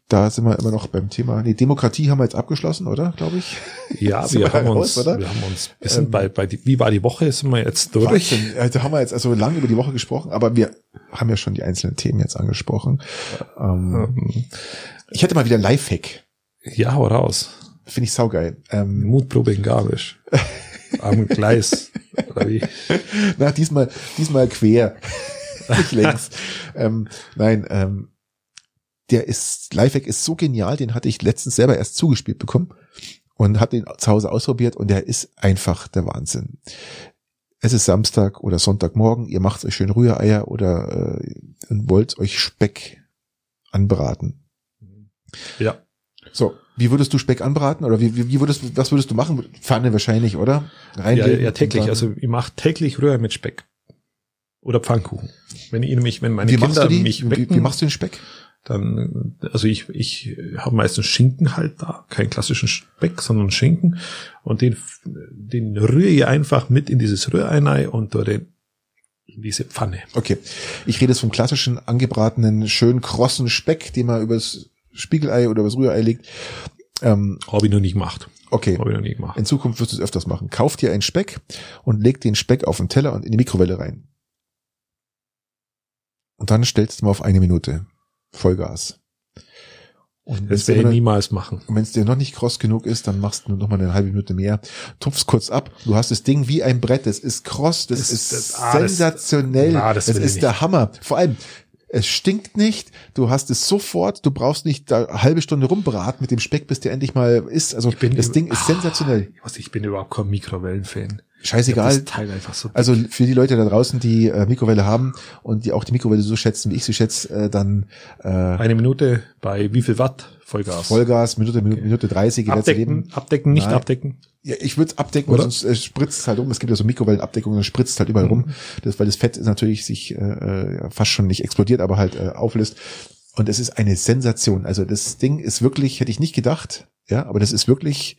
da sind wir immer noch beim Thema. Nee, Demokratie haben wir jetzt abgeschlossen, oder? Glaube ich. Ja, (laughs) wir wir haben raus, uns, oder? wir haben uns, wir sind Ähm, bei, bei die, wie war die Woche, sind wir jetzt durch. Wahnsinn. Da haben wir jetzt also lange über die Woche gesprochen, aber wir haben ja schon die einzelnen Themen jetzt angesprochen. Ähm, Ähm, ich hätte mal wieder Lifehack. Ja, hau raus. Finde ich saugeil. Ähm, Mutprobe in Garmisch. Am (laughs) Gleis. Oder wie? Na, diesmal, diesmal quer. (laughs) Nicht längs. ähm, nein, ähm, der ist, Lifehack ist so genial, den hatte ich letztens selber erst zugespielt bekommen und habe den zu Hause ausprobiert und der ist einfach der Wahnsinn. Es ist Samstag oder Sonntagmorgen, ihr macht euch schön Rühreier oder äh, wollt euch Speck anbraten. Ja. So, wie würdest du Speck anbraten oder wie, wie, wie würdest du, was würdest du machen? Pfanne wahrscheinlich, oder? Ja, Reinlegen ja, und täglich. Also ich mache täglich Rührei mit Speck. Oder Pfannkuchen. Wenn ich nämlich, wenn meine wie Kinder mich Wie, wecken, wie machst du den Speck? Dann, also ich, ich habe meistens Schinken halt da, keinen klassischen Speck, sondern Schinken. Und den, den rühre ich einfach mit in dieses Rührei rein und da den, in diese Pfanne. Okay. Ich rede jetzt vom klassischen angebratenen, schön krossen Speck, den man übers Spiegelei oder übers Rührei legt. Ähm, Habe ich noch nie gemacht. okay. Habe ich noch nie gemacht. In Zukunft wirst du es öfters machen. Kauf dir einen Speck und leg den Speck auf den Teller und in die Mikrowelle rein. Und dann stellst du mal auf eine Minute. Vollgas. Und Das werde ich niemals machen. Und wenn es dir noch nicht kross genug ist, dann machst du noch mal eine halbe Minute mehr. Tupfst kurz ab. Du hast das Ding wie ein Brett. Das ist kross. Das, Das- ist das- ah, das- sensationell. Ah, das das ist der Hammer. Vor allem, es stinkt nicht. Du hast es sofort. Du brauchst nicht da eine halbe Stunde rumbraten mit dem Speck, bis der endlich mal ist. Also das Ding ist Ah, sensationell. Ich, weiß, ich bin überhaupt kein Mikrowellenfan. Scheißegal. So. Also für die Leute da draußen, die äh, Mikrowelle haben und die auch die Mikrowelle so schätzen, wie ich sie schätze, äh, dann äh, eine Minute bei wie viel Watt? Vollgas. Vollgas, Minute, Minute, Minute 30, ihr werdet's Abdecken, abdecken, nicht Nein. abdecken. Ja, ich würde es abdecken, Oder? sonst äh, spritzt es halt um. Es gibt ja so Mikrowellenabdeckungen, dann spritzt es halt überall Mhm. rum. Das, weil das Fett ist natürlich sich äh, äh, fast schon nicht explodiert, aber halt äh, auflöst. Und es ist eine Sensation. Also das Ding ist wirklich, hätte ich nicht gedacht, ja, aber das ist wirklich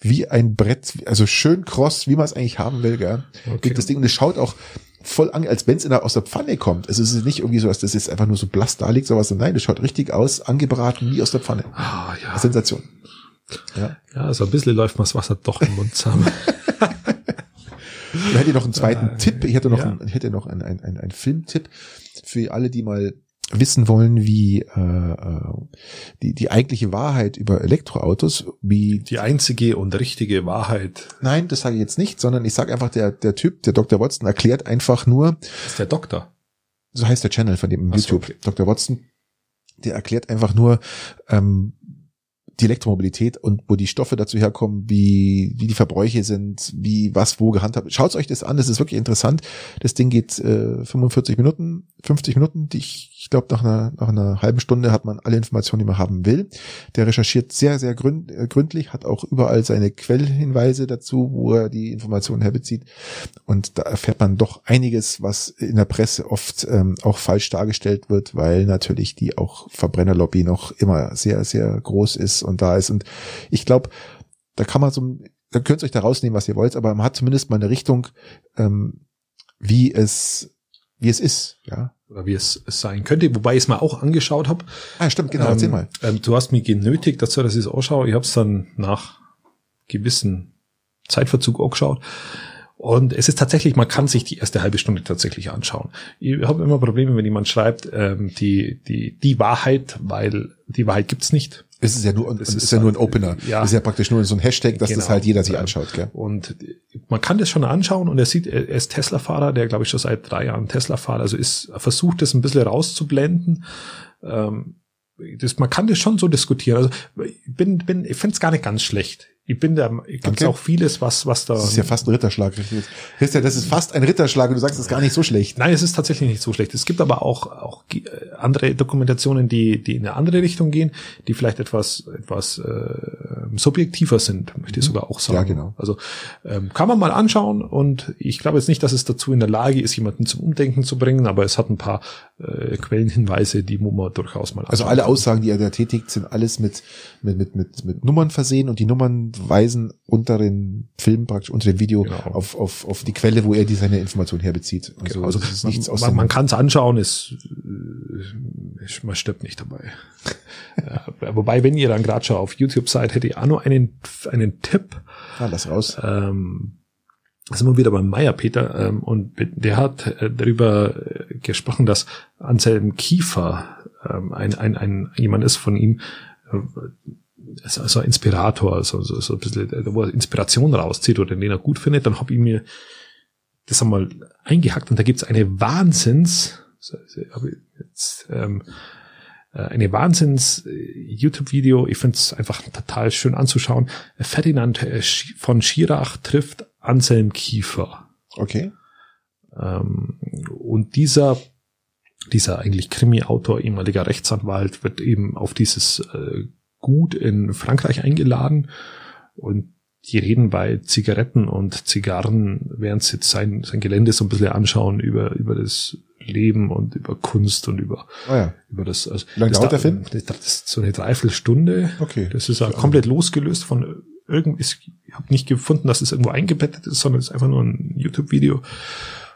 wie ein Brett, also schön kross, wie man es eigentlich haben will, gell. Okay. Das Ding, und es schaut auch voll an, als wenn es aus der Pfanne kommt. Also es ist nicht irgendwie so, dass das jetzt einfach nur so blass da liegt, sowas. Nein, das schaut richtig aus, angebraten, wie aus der Pfanne. Ah, ja. Sensation. Ja. Ja, also ein bisschen läuft mir das Wasser doch im Mund zusammen. Ich hätte noch einen zweiten Äh, Tipp. Ich hätte noch, ja. einen, ich hätte noch einen, einen, einen, einen Filmtipp für alle, die mal wissen wollen, wie äh, äh, die, die eigentliche Wahrheit über Elektroautos, wie Die einzige und richtige Wahrheit nein, das sage ich jetzt nicht, sondern ich sage einfach, der, der Typ, der Dr. Watson, erklärt einfach nur, ist der Doktor. so heißt der Channel von dem Ach so, YouTube, okay. Dr. Watson, der erklärt einfach nur ähm, die Elektromobilität und wo die Stoffe dazu herkommen, wie, wie die Verbräuche sind, wie was wo gehandhabt. Schaut euch das an, das ist wirklich interessant. Das Ding geht äh, 45 Minuten, 50 Minuten. Die, ich ich glaube, nach einer, nach einer halben Stunde hat man alle Informationen, die man haben will. Der recherchiert sehr, sehr gründ, äh, gründlich, hat auch überall seine Quellhinweise dazu, wo er die Informationen herbezieht. Und da erfährt man doch einiges, was in der Presse oft ähm, auch falsch dargestellt wird, weil natürlich die auch Verbrennerlobby noch immer sehr, sehr groß ist und da ist. Und ich glaube, da kann man so, da könnt ihr euch da rausnehmen, was ihr wollt, aber man hat zumindest mal eine Richtung, ähm, wie es, wie es ist, ja. Oder wie es es sein könnte, wobei ich es mal auch angeschaut habe. Ah, stimmt, genau, erzähl mal. Ähm, du hast mich genötigt dazu, dass ich es anschaue. Ich habe es dann nach gewissen Zeitverzug auch geschaut. Und es ist tatsächlich, man kann sich die erste halbe Stunde tatsächlich anschauen. Ich habe immer Probleme, wenn jemand schreibt, ähm, die, die, die Wahrheit, weil die Wahrheit gibt's nicht. Es ist ja nur, es ist, ist ja nur ein Opener. Ja. Es ist ja praktisch nur so ein Hashtag, dass genau. das halt jeder sich anschaut. Gell? Und man kann das schon anschauen und er sieht, er ist Tesla-Fahrer, der glaube ich schon seit drei Jahren Tesla-Fahrer, also ist versucht, das ein bisschen rauszublenden. Ähm, das, man kann das schon so diskutieren. Also bin, bin, ich finde es gar nicht ganz schlecht ich bin da, gibt okay. auch vieles, was, was da. Das ist ja fast ein Ritterschlag. Christian, das ist fast ein Ritterschlag und du sagst, es ist gar nicht so schlecht. Nein, es ist tatsächlich nicht so schlecht. Es gibt aber auch, auch andere Dokumentationen, die, die in eine andere Richtung gehen, die vielleicht etwas, etwas äh, subjektiver sind, möchte ich mhm. sogar auch sagen. Ja, genau. Also ähm, kann man mal anschauen und ich glaube jetzt nicht, dass es dazu in der Lage ist, jemanden zum Umdenken zu bringen, aber es hat ein paar äh, Quellenhinweise, die muss man durchaus mal Also alle Aussagen, die er da tätigt, sind alles mit, mit, mit, mit, mit Nummern versehen und die Nummern weisen unter den Film praktisch, unter dem Video genau. auf, auf, auf die Quelle, wo er die seine Information herbezieht. Also, genau. also das ist nichts aus Man, man kann es anschauen, ist, man stirbt nicht dabei. ja, (laughs) wobei, wenn ihr dann gerade schon auf YouTube seid, hätte ich auch noch einen, einen Tipp. Ah, lass raus. Ähm, sind wir wieder beim Meier Peter ähm, und der hat äh, darüber äh, gesprochen, dass Anselm Kiefer ähm, ein, ein, ein jemand ist von ihm, äh, also Inspirator, also so, so ein bisschen, wo er Inspiration rauszieht oder den er gut findet, dann habe ich mir das einmal eingehackt und da gibt's eine Wahnsinns, jetzt, ähm, äh, eine Wahnsinns äh. Ich finde es einfach total schön anzuschauen. Ferdinand äh, von Schirach trifft Anselm Kiefer. Okay. Ähm, und dieser dieser eigentlich Krimi-Autor, ehemaliger Rechtsanwalt, wird eben auf dieses äh, gut in Frankreich eingeladen und die reden bei Zigaretten und Zigarren, während sie sein, sein Gelände so ein bisschen anschauen über, über das Leben und über Kunst und über, oh ja. über das. Also, Wie lange dauert der Film? Das, ist so eine Dreiviertelstunde. Okay. Das ist ja komplett losgelöst von irgendwie, ich habe nicht gefunden, dass es irgendwo eingebettet ist, sondern es ist einfach nur ein YouTube-Video.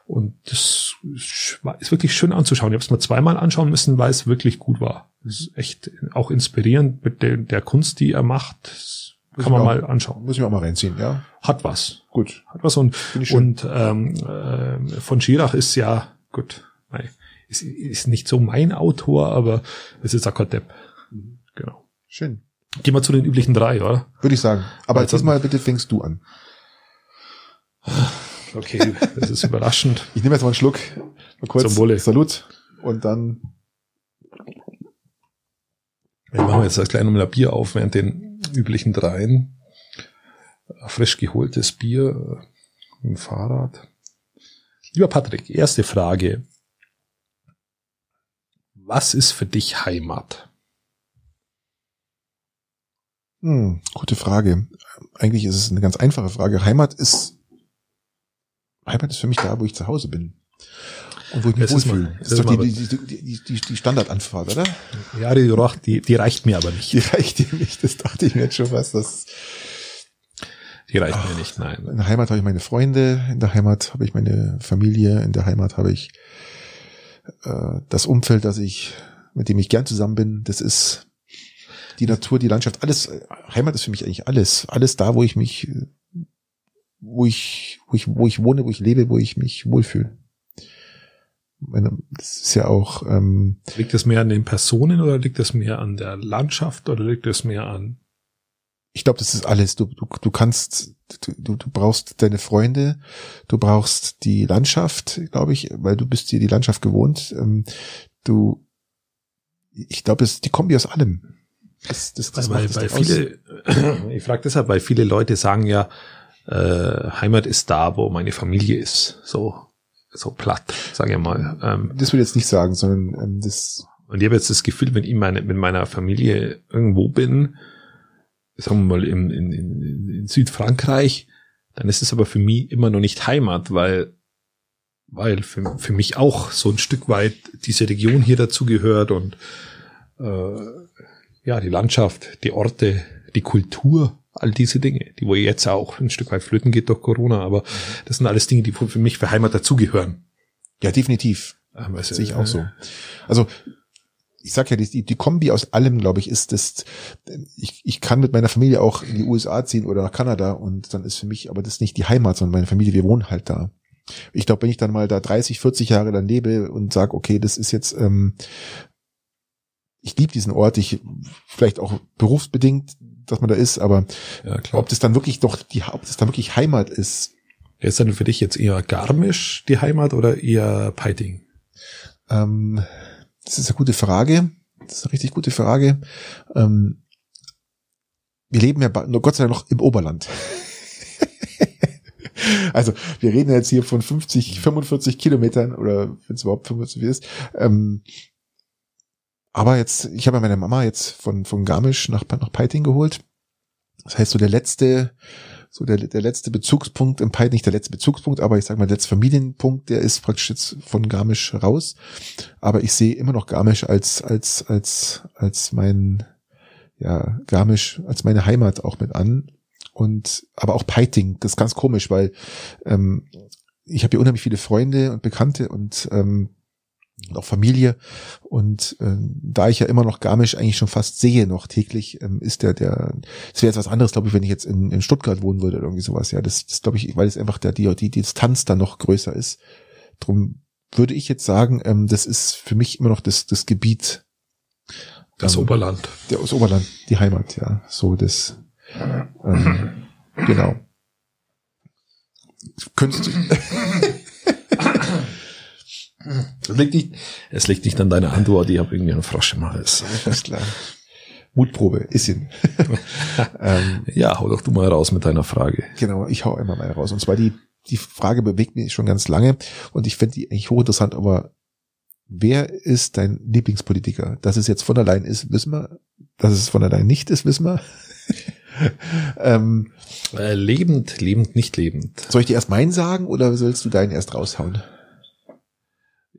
Und das ist wirklich schön anzuschauen. Ich habe es mal zweimal anschauen müssen, weil es wirklich gut war. Es ist echt auch inspirierend mit der, der Kunst, die er macht. Das kann man auch, mal anschauen. Muss ich auch mal reinziehen, ja. Hat was. Gut. Hat was und, und ähm, äh, von Schirach ist ja, gut, ist, ist nicht so mein Autor, aber es ist auch kein Depp. Mhm. Genau. Schön. Gehen wir zu den üblichen drei, oder? Würde ich sagen. Aber jetzt mal bitte fängst du an. Okay, das ist überraschend. Ich nehme jetzt mal einen Schluck. Mal kurz. Zum Wohle. Salut. Und dann. Wir machen jetzt das kleine Mal Bier auf während den üblichen dreien. Frisch geholtes Bier äh, im Fahrrad. Lieber Patrick, erste Frage. Was ist für dich Heimat? Hm, gute Frage. Eigentlich ist es eine ganz einfache Frage. Heimat ist Heimat ist für mich da, wo ich zu Hause bin. Und wo ich mich wohlfühle. Das, das ist doch die, die, die, die, die Standardanfrage, oder? Ja, die, die, die reicht mir aber nicht. Die reicht dir nicht, das dachte ich mir jetzt schon fast. Das, die reicht ach, mir nicht, nein. In der Heimat habe ich meine Freunde, in der Heimat habe ich meine Familie, in der Heimat habe ich äh, das Umfeld, das ich, mit dem ich gern zusammen bin. Das ist die Natur, die Landschaft, alles. Heimat ist für mich eigentlich alles. Alles da, wo ich mich wo ich, wo ich, wo ich wohne, wo ich lebe, wo ich mich wohlfühle. Das ist ja auch. Ähm, liegt das mehr an den Personen oder liegt das mehr an der Landschaft oder liegt das mehr an? Ich glaube, das ist alles. Du, du, du kannst, du, du brauchst deine Freunde, du brauchst die Landschaft, glaube ich, weil du bist dir die Landschaft gewohnt. Ähm, du, ich glaube, es die Kombi aus allem. Das, das, das weil, weil, weil viele, ich frage deshalb, weil viele Leute sagen ja, äh, Heimat ist da, wo meine Familie ist. So, so platt, sage ich mal. Ähm, das will ich jetzt nicht sagen, sondern ähm, das. Und ich habe jetzt das Gefühl, wenn ich meine, mit meiner Familie irgendwo bin, sagen wir mal im, in, in, in Südfrankreich, dann ist es aber für mich immer noch nicht Heimat, weil weil für, für mich auch so ein Stück weit diese Region hier dazu gehört und äh, ja die Landschaft, die Orte, die Kultur all diese Dinge, die wo jetzt auch ein Stück weit flöten geht durch Corona, aber das sind alles Dinge, die für mich für Heimat dazugehören. Ja, definitiv. Aber das sehe ich auch so. Also ich sag ja, die, die Kombi aus allem, glaube ich, ist das, ich, ich kann mit meiner Familie auch in die USA ziehen oder nach Kanada und dann ist für mich aber das nicht die Heimat, sondern meine Familie, wir wohnen halt da. Ich glaube, wenn ich dann mal da 30, 40 Jahre dann lebe und sage, okay, das ist jetzt, ähm, ich liebe diesen Ort, ich vielleicht auch berufsbedingt, dass man da ist, aber ja, ob das dann wirklich doch die, ob das dann wirklich Heimat ist. Ist dann für dich jetzt eher Garmisch die Heimat oder eher Peiting? Ähm, das ist eine gute Frage. Das ist eine richtig gute Frage. Ähm, wir leben ja nur Gott sei Dank noch im Oberland. (laughs) also wir reden jetzt hier von 50, 45 Kilometern oder wenn es überhaupt 45 ist. Ähm, aber jetzt, ich habe ja meine Mama jetzt von, von Garmisch nach, nach Peiting geholt. Das heißt, so der letzte so der, der letzte Bezugspunkt im Pi, nicht der letzte Bezugspunkt, aber ich sage mal, der letzte Familienpunkt, der ist praktisch jetzt von Garmisch raus. Aber ich sehe immer noch Garmisch als, als, als, als mein, ja, Garmisch als meine Heimat auch mit an. Und aber auch Peiting, das ist ganz komisch, weil ähm, ich habe hier unheimlich viele Freunde und Bekannte und ähm, und auch Familie. Und äh, da ich ja immer noch Garmisch eigentlich schon fast sehe, noch täglich, ähm, ist der, der, es wäre jetzt was anderes, glaube ich, wenn ich jetzt in, in Stuttgart wohnen würde oder irgendwie sowas. Ja, das, das glaube ich, weil es einfach der, die, die Distanz dann noch größer ist. Drum würde ich jetzt sagen, ähm, das ist für mich immer noch das, das Gebiet. Das ähm, Oberland. Der, das Oberland, die Heimat, ja. So das. Ähm, genau. Könntest du. (laughs) (laughs) Es liegt nicht, es liegt nicht an deiner Antwort, ich habe irgendwie einen Frosch im Hals. (laughs) Ist klar. Mutprobe, ist ihn. (laughs) ähm, ja, hau doch du mal raus mit deiner Frage. Genau, ich hau immer mal raus. Und zwar die, die Frage bewegt mich schon ganz lange und ich finde die eigentlich hochinteressant, aber wer ist dein Lieblingspolitiker? Dass es jetzt von allein ist, wissen wir. Dass es von allein nicht ist, wissen wir. (laughs) ähm, äh, lebend, lebend, nicht lebend. Soll ich dir erst meinen sagen oder sollst du deinen erst raushauen?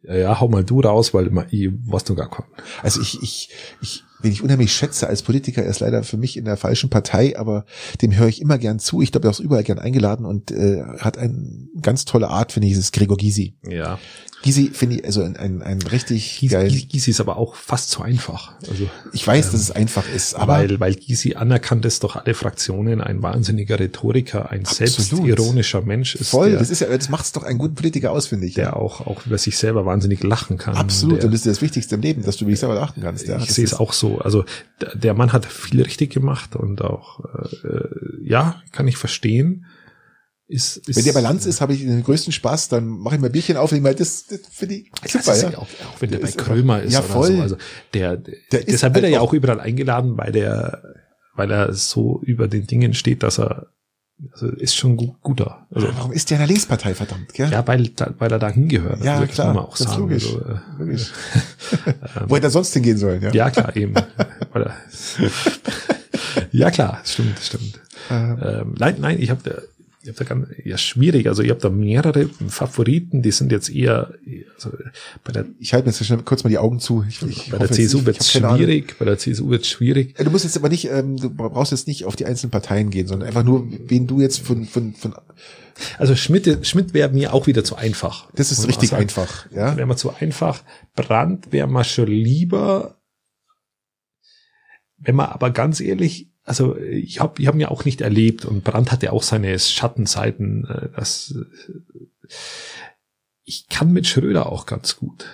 Ja, hau mal du raus, weil ich was du gar kommen. Also ich, ich, ich, wen ich unheimlich schätze als Politiker, er ist leider für mich in der falschen Partei, aber dem höre ich immer gern zu. Ich glaube, er ist überall gern eingeladen und äh, hat eine ganz tolle Art, finde ich, ist Gregor Gysi. Ja. Gysi finde ich also ein, ein, ein richtig Gysi, geil. Gysi ist aber auch fast zu einfach. Also ich weiß, ähm, dass es einfach ist, aber weil weil Gysi anerkannt ist doch alle Fraktionen, ein wahnsinniger Rhetoriker, ein selbstironischer Mensch ist. Voll, der, das ist ja, das macht's doch einen guten Politiker aus, finde ich. Der ja. auch auch über sich selber wahnsinnig lachen kann. Absolut, der, und das ist das Wichtigste im Leben, dass du über dich selber lachen kannst. Ja, ich sehe es auch so. Also der Mann hat viel richtig gemacht und auch äh, ja, kann ich verstehen ist, ist, Wenn der Balance ist, habe ich den größten Spaß, dann mache ich mal Bierchen auf, weil das, das finde ich super. Ja. Auch, auch wenn der, der bei Krömer ist. Ja, voll. So. Also der, der deshalb wird er ja auch überall eingeladen, weil der, weil er so über den Dingen steht, dass er also ist schon gut, guter. Also, Warum ist der in der Linkspartei, verdammt, gell? Ja, weil, weil er da hingehört. Ja, also, klar, auch das sagen. logisch. Also, äh, logisch. (laughs) Wo hätte er sonst hingehen sollen, ja? Ja, klar, eben. (laughs) ja, klar, stimmt, stimmt. Ähm, ähm nein, nein, ich habe da ganz, ja, schwierig. Also ihr habt da mehrere Favoriten, die sind jetzt eher, also bei der, ich halte mir jetzt kurz mal die Augen zu. Ich, ich bei der CSU wird es schwierig, bei der CSU wird es schwierig. Du musst jetzt aber nicht, ähm, du brauchst jetzt nicht auf die einzelnen Parteien gehen, sondern einfach nur, wen du jetzt von, von, von also Schmidt, Schmidt wäre mir auch wieder zu einfach. Das ist richtig sagen. einfach, ja. Wäre mir zu einfach. Brand wäre mal schon lieber. Wenn man aber ganz ehrlich, also ich habe ich hab mir auch nicht erlebt und Brandt hatte auch seine Schattenseiten. Äh, das, äh, ich kann mit Schröder auch ganz gut.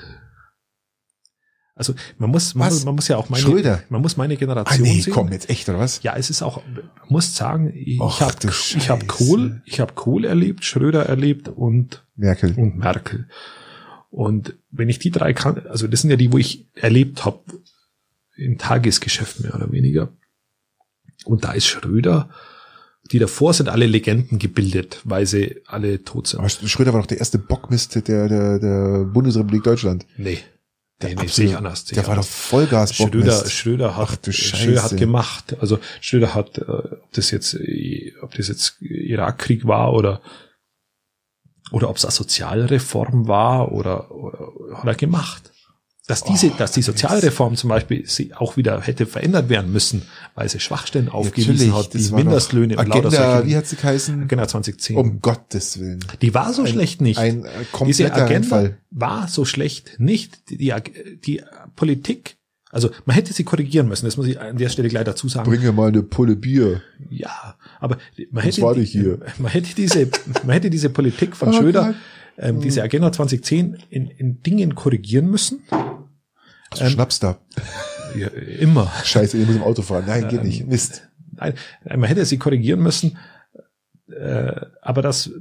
Also man muss man, muss, man muss ja auch meine Schröder. man muss meine Generation ah, nee, sehen. komm jetzt echt oder was? Ja, es ist auch man muss sagen, ich habe ich habe Kohl, ich habe Kohl erlebt, Schröder erlebt und Merkel und Merkel. Und wenn ich die drei kann, also das sind ja die, wo ich erlebt habe im Tagesgeschäft mehr oder weniger. Und da ist Schröder, die davor sind alle Legenden gebildet, weil sie alle tot sind. Aber Schröder war doch der erste Bockmist der, der, der Bundesrepublik Deutschland. Nee. Der, nee, sehe ich anders. Der war doch Vollgas Schröder, Schröder hat, Ach, Schröder hat gemacht. Also Schröder hat, äh, ob das jetzt, äh, ob das jetzt Irakkrieg war oder, oder ob es eine Sozialreform war oder, oder hat er gemacht dass diese, oh, dass die Sozialreform zum Beispiel sie auch wieder hätte verändert werden müssen, weil sie Schwachstellen aufgewiesen hat, die Mindestlöhne und lauter solche, wie hat sie geheißen? Agenda 2010. Um Gottes Willen. Die war so ein, schlecht nicht. Ein Diese Agenda Einfall. war so schlecht nicht. Die, die, die Politik Also man hätte sie korrigieren müssen, das muss ich an der Stelle gleich dazu sagen. Bring mir mal eine Pulle Bier. Ja, aber man hätte, hier. (laughs) man hätte diese, man hätte diese Politik von Oh Schröder, ähm, diese Agenda 2010 in, in Dingen korrigieren müssen. Was ähm, Schnaps da. Ja, immer. Scheiße, ich muss im Auto fahren. Nein, geht Ähm, nicht. Mist. Nein, man hätte sie korrigieren müssen, äh, aber das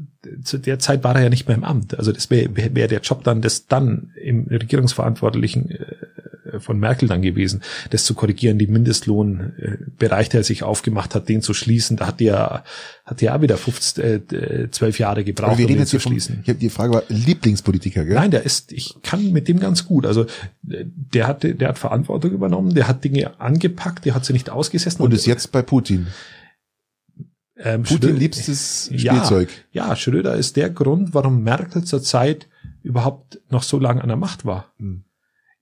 zu der Zeit war er ja nicht mehr im Amt. Also das wäre wär der Job dann des dann im Regierungsverantwortlichen äh, von Merkel dann gewesen, das zu korrigieren, die Mindestlohnbereich, der sich aufgemacht hat, den zu schließen. Da hat der hat auch wieder 15, äh, 12 Jahre gebraucht, um den zu vom, schließen. ich hab, die Frage war Lieblingspolitiker, gell? Nein, der ist, ich kann mit dem ganz gut. Also äh, der hat, der hat Verantwortung übernommen, der hat Dinge angepackt, der hat sie nicht ausgesessen. Und ist jetzt bei Putin. Ähm, Putin Schrö- liebstes Ja. Spielzeug. Ja, Schröder ist der Grund, warum Merkel zurzeit überhaupt noch so lange an der Macht war. Hm.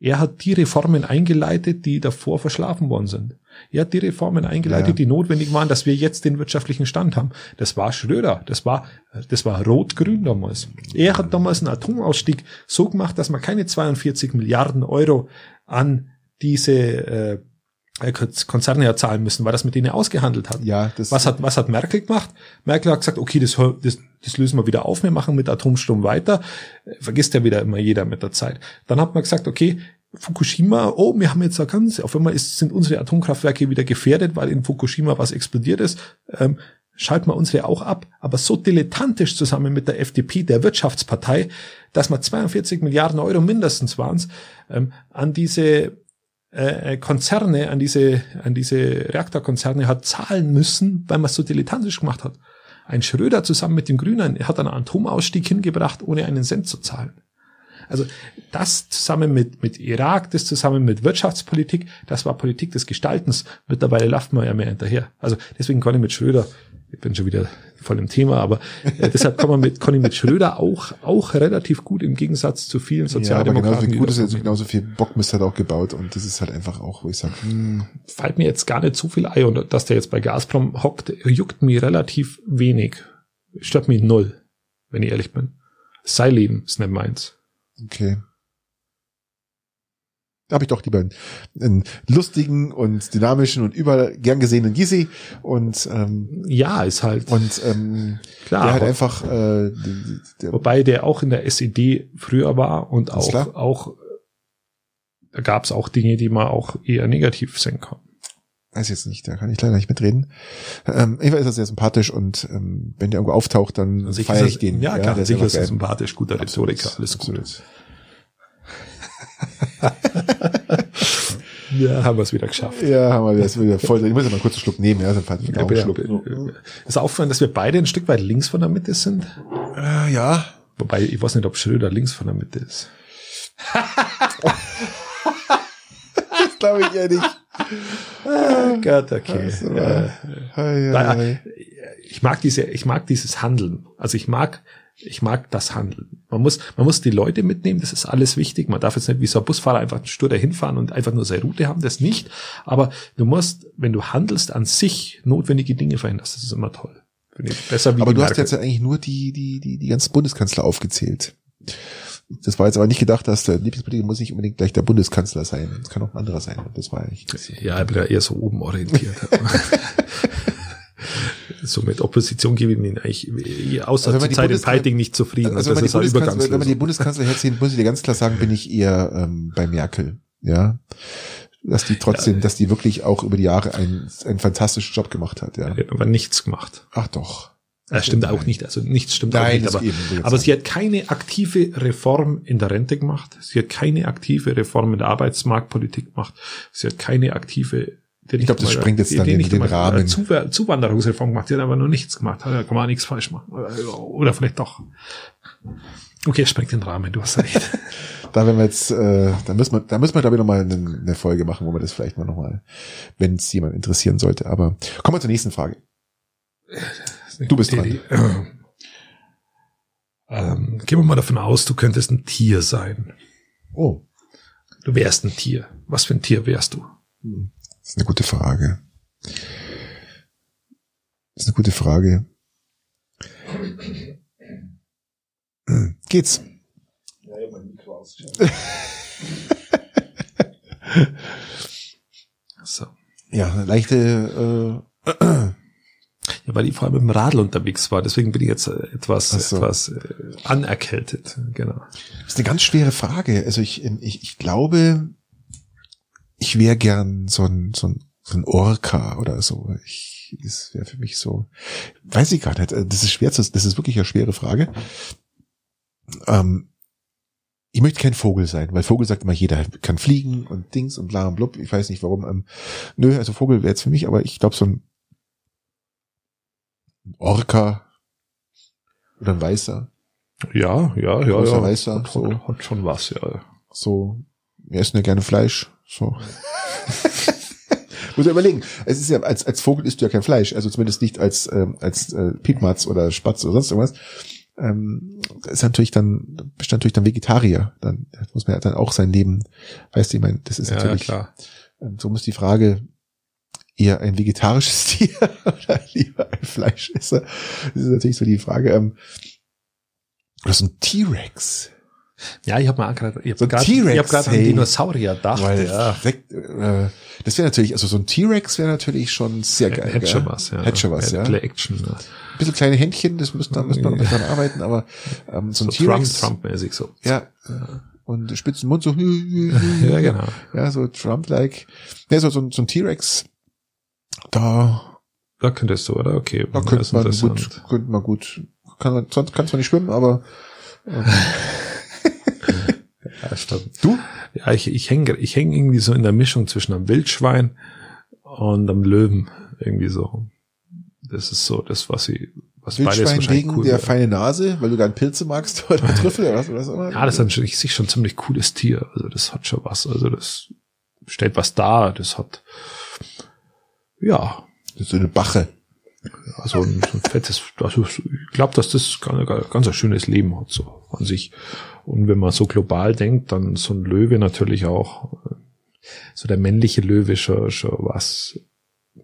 Er hat die Reformen eingeleitet, die davor verschlafen worden sind. Er hat die Reformen eingeleitet, Ja. die notwendig waren, dass wir jetzt den wirtschaftlichen Stand haben. Das war Schröder. Das war, das war rot-grün damals. Er hat damals einen Atomausstieg so gemacht, dass man keine 42 Milliarden Euro an diese äh, Konzerne ja zahlen müssen, weil das mit denen ausgehandelt hat. Ja, das Was hat, was hat Merkel gemacht? Merkel hat gesagt, okay, das, das, das lösen wir wieder auf, wir machen mit Atomstrom weiter. Äh, Vergisst ja wieder immer jeder mit der Zeit. Dann hat man gesagt, okay, Fukushima, oh, wir haben jetzt da ganz, auf einmal ist, sind unsere Atomkraftwerke wieder gefährdet, weil in Fukushima was explodiert ist. Ähm, schalten wir unsere auch ab, aber so dilettantisch zusammen mit der FDP, der Wirtschaftspartei, dass man 42 Milliarden Euro mindestens waren ähm, an diese äh, Konzerne, an diese, an diese Reaktorkonzerne hat zahlen müssen, weil man es so dilettantisch gemacht hat. Ein Schröder zusammen mit den Grünen hat einen Atomausstieg hingebracht, ohne einen Cent zu zahlen. Also das zusammen mit, mit Irak, das zusammen mit Wirtschaftspolitik, das war Politik des Gestaltens. Mittlerweile laufen wir ja mehr hinterher. Also deswegen kann ich mit Schröder, ich bin schon wieder voll im Thema, aber äh, deshalb kann man mit, ich mit Schröder auch, auch relativ gut im Gegensatz zu vielen ja, aber Sozialdemokraten. genauso gut ist, also genauso viel Bockmist hat er auch gebaut und das ist halt einfach auch, wo ich sage, hm, fällt mir jetzt gar nicht so viel ein und dass der jetzt bei Gazprom hockt, juckt mir relativ wenig. Stört mich null, wenn ich ehrlich bin. Sein Leben ist nicht meins. okay. Da habe ich doch lieber einen, einen lustigen und dynamischen und überall gern gesehenen Gysi und ähm, Ja, ist halt und ähm, klar. der halt einfach äh, der, wobei der auch in der SED früher war und auch, klar. auch da gab es auch Dinge, die man auch eher negativ sehen kann. weiß jetzt nicht, da kann ich leider nicht mitreden. Ähm, jedenfalls ist er sehr sympathisch und ähm, wenn der irgendwo auftaucht, dann Sicher feiere ich den. Ja, klar, der ist sicher ist er sympathisch, guter Rhetoriker, alles gut. (laughs) Ja, haben wir es wieder geschafft. Ja, haben wir das wieder voll. Ich muss ja mal kurz einen Schluck nehmen, ja, dann fand ich Ja, einen Schluck. Ist auffallend, dass wir beide ein Stück weit links von der Mitte sind. Äh, ja, Wobei, ich weiß nicht, ob Schröder links von der Mitte ist. (laughs) das glaube ich ja nicht. Gott, okay. Ja. Ich mag diese, ich mag dieses Handeln. Also ich mag, ich mag das Handeln. Man muss, man muss die Leute mitnehmen. Das ist alles wichtig. Man darf jetzt nicht wie so ein Busfahrer einfach stur dahin fahren und einfach nur seine Route haben. Das nicht. Aber du musst, wenn du handelst, an sich notwendige Dinge verhinderst. Das ist immer toll. Finde ich besser wie Aber du hast Merkel. jetzt ja eigentlich nur die, die, die, die ganzen Bundeskanzler aufgezählt. Das war jetzt aber nicht gedacht, dass der Lieblingspolitiker muss nicht unbedingt gleich der Bundeskanzler sein. Es kann auch ein anderer sein. Das war eigentlich das. Ja, ich bin ja eher so oben orientiert. (laughs) so mit Opposition gebe ich mir eigentlich außer Also zur die Zeit in Peiting nicht zufrieden. Also wenn man, Bundeskanzler, wenn man die. Bundeskanzler herzieht, muss ich dir ganz klar sagen, bin ich eher ähm, bei Merkel. Ja. Dass die trotzdem, dass die wirklich auch über die Jahre einen, einen fantastischen Job gemacht hat, ja. Aber nichts gemacht. Ach doch. Das stimmt auch nicht. Also nichts stimmt auch Nein, nicht. das Aber, aber sie hat keine aktive Reform in der Rente gemacht. Sie hat keine aktive Reform in der Arbeitsmarktpolitik gemacht. Sie hat keine aktive. Ich glaub, das sprengt jetzt dann den- den Rahmen. Zuw Zuwanderungsreform gemacht. Sie hat aber noch nichts gemacht. Da kann man auch nichts falsch machen. Oder vielleicht doch. Okay, es sprengt den Rahmen. Du hast recht. (laughs) Da wenn wir jetzt, äh, da müssen wir, da müssen wir glaube ich nochmal eine, eine Folge machen, wo wir das vielleicht mal nochmal, wenn es jemand interessieren sollte. Aber kommen wir zur nächsten Frage. Du bist dran. Ähm, gehen wir mal davon aus, du könntest ein Tier sein. Oh, Du wärst ein Tier. Was für ein Tier wärst du? Das ist eine gute Frage. Das ist eine gute Frage. Hm, Geht's? (laughs) So. Ja, leichte, äh, Ja, weil ich vor allem im Radl unterwegs war, deswegen bin ich jetzt äh, etwas, so. etwas äh, anerkältet. Genau. Das ist eine ganz schwere Frage. Also ich, ich, ich glaube, ich wäre gern so ein, so ein, so ein Orca oder so. Ich, das wäre für mich so, weiß ich gar nicht. Das ist schwer, zu- das ist wirklich eine schwere Frage. Ähm, ich möchte kein Vogel sein, weil Vogel sagt immer, jeder kann fliegen und Dings und bla und blub. Ich weiß nicht warum. Ähm, nö, also Vogel wäre jetzt für mich, aber ich glaube so ein Orca oder ein Weißer. Ja, ja, ja, ja. Weißer, hat, so. hat schon was, ja. so, wir essen ja gerne Fleisch, so. (laughs) Muss ja überlegen. Es ist ja, als, als Vogel isst du ja kein Fleisch, also zumindest nicht als, ähm, als äh, Piedmatz oder Spatz oder sonst irgendwas. Ähm, das ist natürlich dann, bist natürlich dann Vegetarier. Dann muss man ja dann auch sein Leben, weißt du, ich meine, das ist Ja, ja, natürlich, klar. ähm, so muss die Frage, eher ein vegetarisches (laughs) Tier oder lieber ein Fleischesser? Das ist natürlich so die Frage. Ähm, oder so ein T-Rex. Ja, ich habe mal gerade, ich So habe ein gerade, T-Rex, ich habe gerade an. Dinosaurier gedacht. Weil ja. weg, äh, das wäre natürlich, also so ein T-Rex wäre natürlich schon sehr geil. Hätte schon was, ja. Hätte schon was, ja. Play Action, ja. Ein bisschen kleine Händchen, das müsste man, müsste man noch dran arbeiten, aber ähm, so So ein Trump, T-Rex. Trump-mäßig so. Ja. Und spitzen Mund so, (laughs) Ja, genau. ja, so Trump-like. Ja, so, so, ein- so ein T-Rex, da, Da könntest du, oder? Okay. da könnte man gut, könnte man gut, kann man, sonst kannst du nicht schwimmen, aber (laughs) Ja, stimmt. du? Ja, ich, ich hänge ich häng irgendwie so in der Mischung zwischen einem Wildschwein und einem Löwen. Irgendwie so. Das ist so das, was sie, was beides Wildschwein wahrscheinlich wegen cool der wäre. feine Nase, weil du gern Pilze magst (laughs) oder Trüffel oder was, oder was immer. Ja, das ist natürlich sich schon ein ziemlich cooles Tier. Also das hat schon was. Also das stellt was dar. Das hat, ja, Das ist so eine Bache. also ein, so ein fettes, also ich glaube, dass das ganz, ganz ein schönes Leben hat, so an sich. Und wenn man so global denkt, dann so ein Löwe natürlich auch, äh, so der männliche Löwe schon, schon was,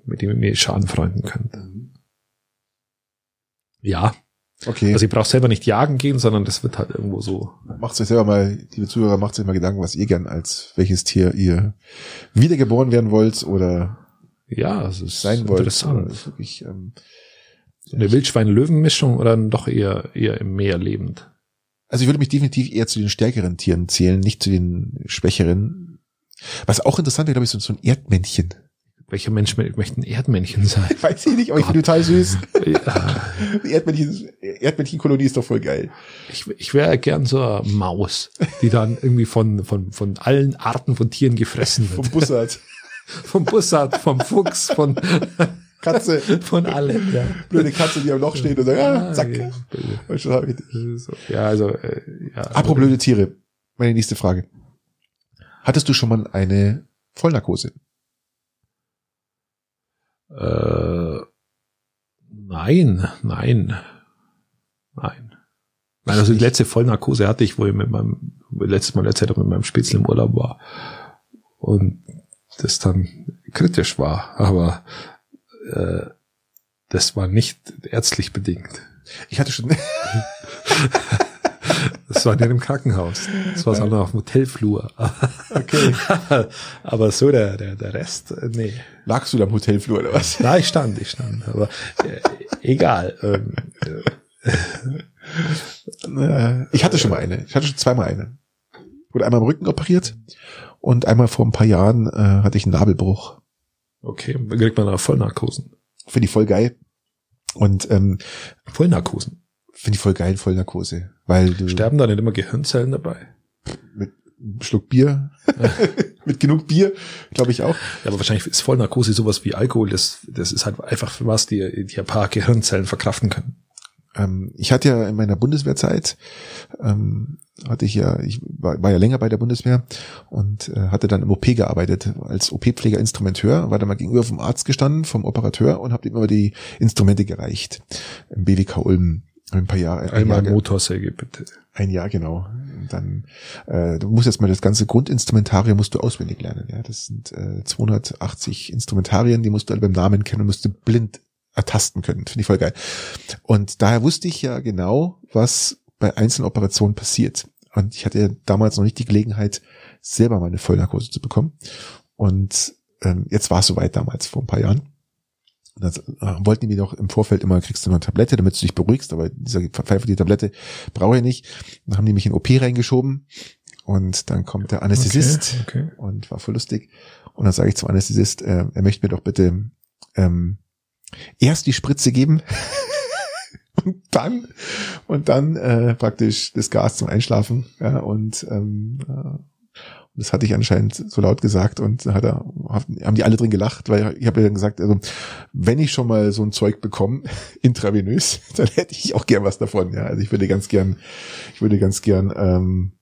mit dem ich mich schon anfreunden könnte. Ja, Okay. also ich brauche selber nicht jagen gehen, sondern das wird halt irgendwo so. Macht euch selber mal, liebe Zuhörer, macht euch mal Gedanken, was ihr gern als welches Tier ihr wiedergeboren werden wollt oder Ja, es ist sein wollt. interessant. Ist wirklich, ähm, eine Wildschwein-Löwen-Mischung oder doch eher, eher im Meer lebend? Also ich würde mich definitiv eher zu den stärkeren Tieren zählen, nicht zu den schwächeren. Was auch interessant wäre, glaube ich, so, so ein Erdmännchen. Welcher Mensch mö- möchte ein Erdmännchen sein? (laughs) Weiß ich nicht, aber ich finde total süß. (laughs) ja, Die Erdmännchen, Erdmännchenkolonie ist doch voll geil. ich ich wäre gern so eine Maus, die dann irgendwie von, von, von allen Arten von Tieren gefressen Vom wird. Bussard. (laughs) vom Bussard, vom Fuchs, von, Katze. (laughs) von allen. Ja. Blöde Katze, die am Loch steht und sagt, ah, zack. okay. Und schon hab ich dich. Ja, also, äh, ja. Apropos blöde Tiere. Meine nächste Frage. Hattest du schon mal eine Vollnarkose? Äh, nein, nein, nein. Nein, also die letzte Vollnarkose hatte ich, wo ich mit meinem, letztes Mal erzählt habe, mit meinem Spätzle im Urlaub war. Und das dann kritisch war, aber äh, das war nicht ärztlich bedingt. Ich hatte schon, (laughs) Das war nicht im Krankenhaus. Das war sondern auf dem Hotelflur. (laughs) okay. (laughs) Aber so der, der, der Rest, äh, nee. Lagst du da im Hotelflur oder was? Na, ich stand, ich stand. Aber äh, egal. Ähm, Äh, Ich hatte schon mal eine. Ich hatte schon zweimal eine. Wurde einmal am Rücken operiert und einmal vor ein paar Jahren äh, hatte ich einen Nabelbruch. Okay, dann kriegt man auch Vollnarkosen. Finde ich voll geil. Und ähm, Vollnarkosen. finde ich voll geil, Vollnarkose. Weil du Sterben da nicht immer Gehirnzellen dabei? mit einem Schluck Bier, (laughs) mit genug Bier, glaube ich auch. Ja, aber wahrscheinlich ist Vollnarkose sowas wie Alkohol. Das, das ist halt einfach für was, die, die ein paar Gehirnzellen verkraften können. Ähm, ich hatte ja in meiner Bundeswehrzeit, ähm, hatte ich ja, ich war, war ja länger bei der Bundeswehr und äh, hatte dann im OP gearbeitet als OP-Pfleger Instrumenteur, war dann mal gegenüber vom Arzt gestanden, vom Operateur und habe ihm immer die Instrumente gereicht. Im BWK Ulm ein paar Jahre. ein Einmal Jahr, ge- Motorsäge, bitte. ein Jahr, genau. Und dann, äh, du musst jetzt mal das ganze Grundinstrumentarium musst du auswendig lernen. Ja, das sind äh, 280 Instrumentarien, die musst du alle beim Namen kennen und musst du blind ertasten können. Finde ich voll geil. Und daher wusste ich ja genau, was bei einzelnen Operationen passiert. Und ich hatte ja damals noch nicht die Gelegenheit, selber mal eine Vollnarkose zu bekommen. Und ähm, jetzt war es soweit damals, vor ein paar Jahren. Und dann äh, wollten die mir doch im Vorfeld immer, kriegst du noch eine Tablette, damit du dich beruhigst, aber dieser Pfeife, die Tablette brauche ich nicht. Dann haben die mich in OP reingeschoben und dann kommt der Anästhesist Okay, okay. und war voll lustig. Und dann sage ich zum Anästhesist, äh, er möchte mir doch bitte ähm, erst die Spritze geben (laughs) und (laughs) dann und dann äh, praktisch das Gas zum Einschlafen. Ja, und ähm, äh, das hatte ich anscheinend so laut gesagt und hat er, haben die alle drin gelacht, weil ich habe ja dann gesagt, also wenn ich schon mal so ein Zeug bekomme, (laughs) intravenös, (laughs) dann hätte ich auch gern was davon. Ja, also ich würde ganz gern, ich würde ganz gern ähm,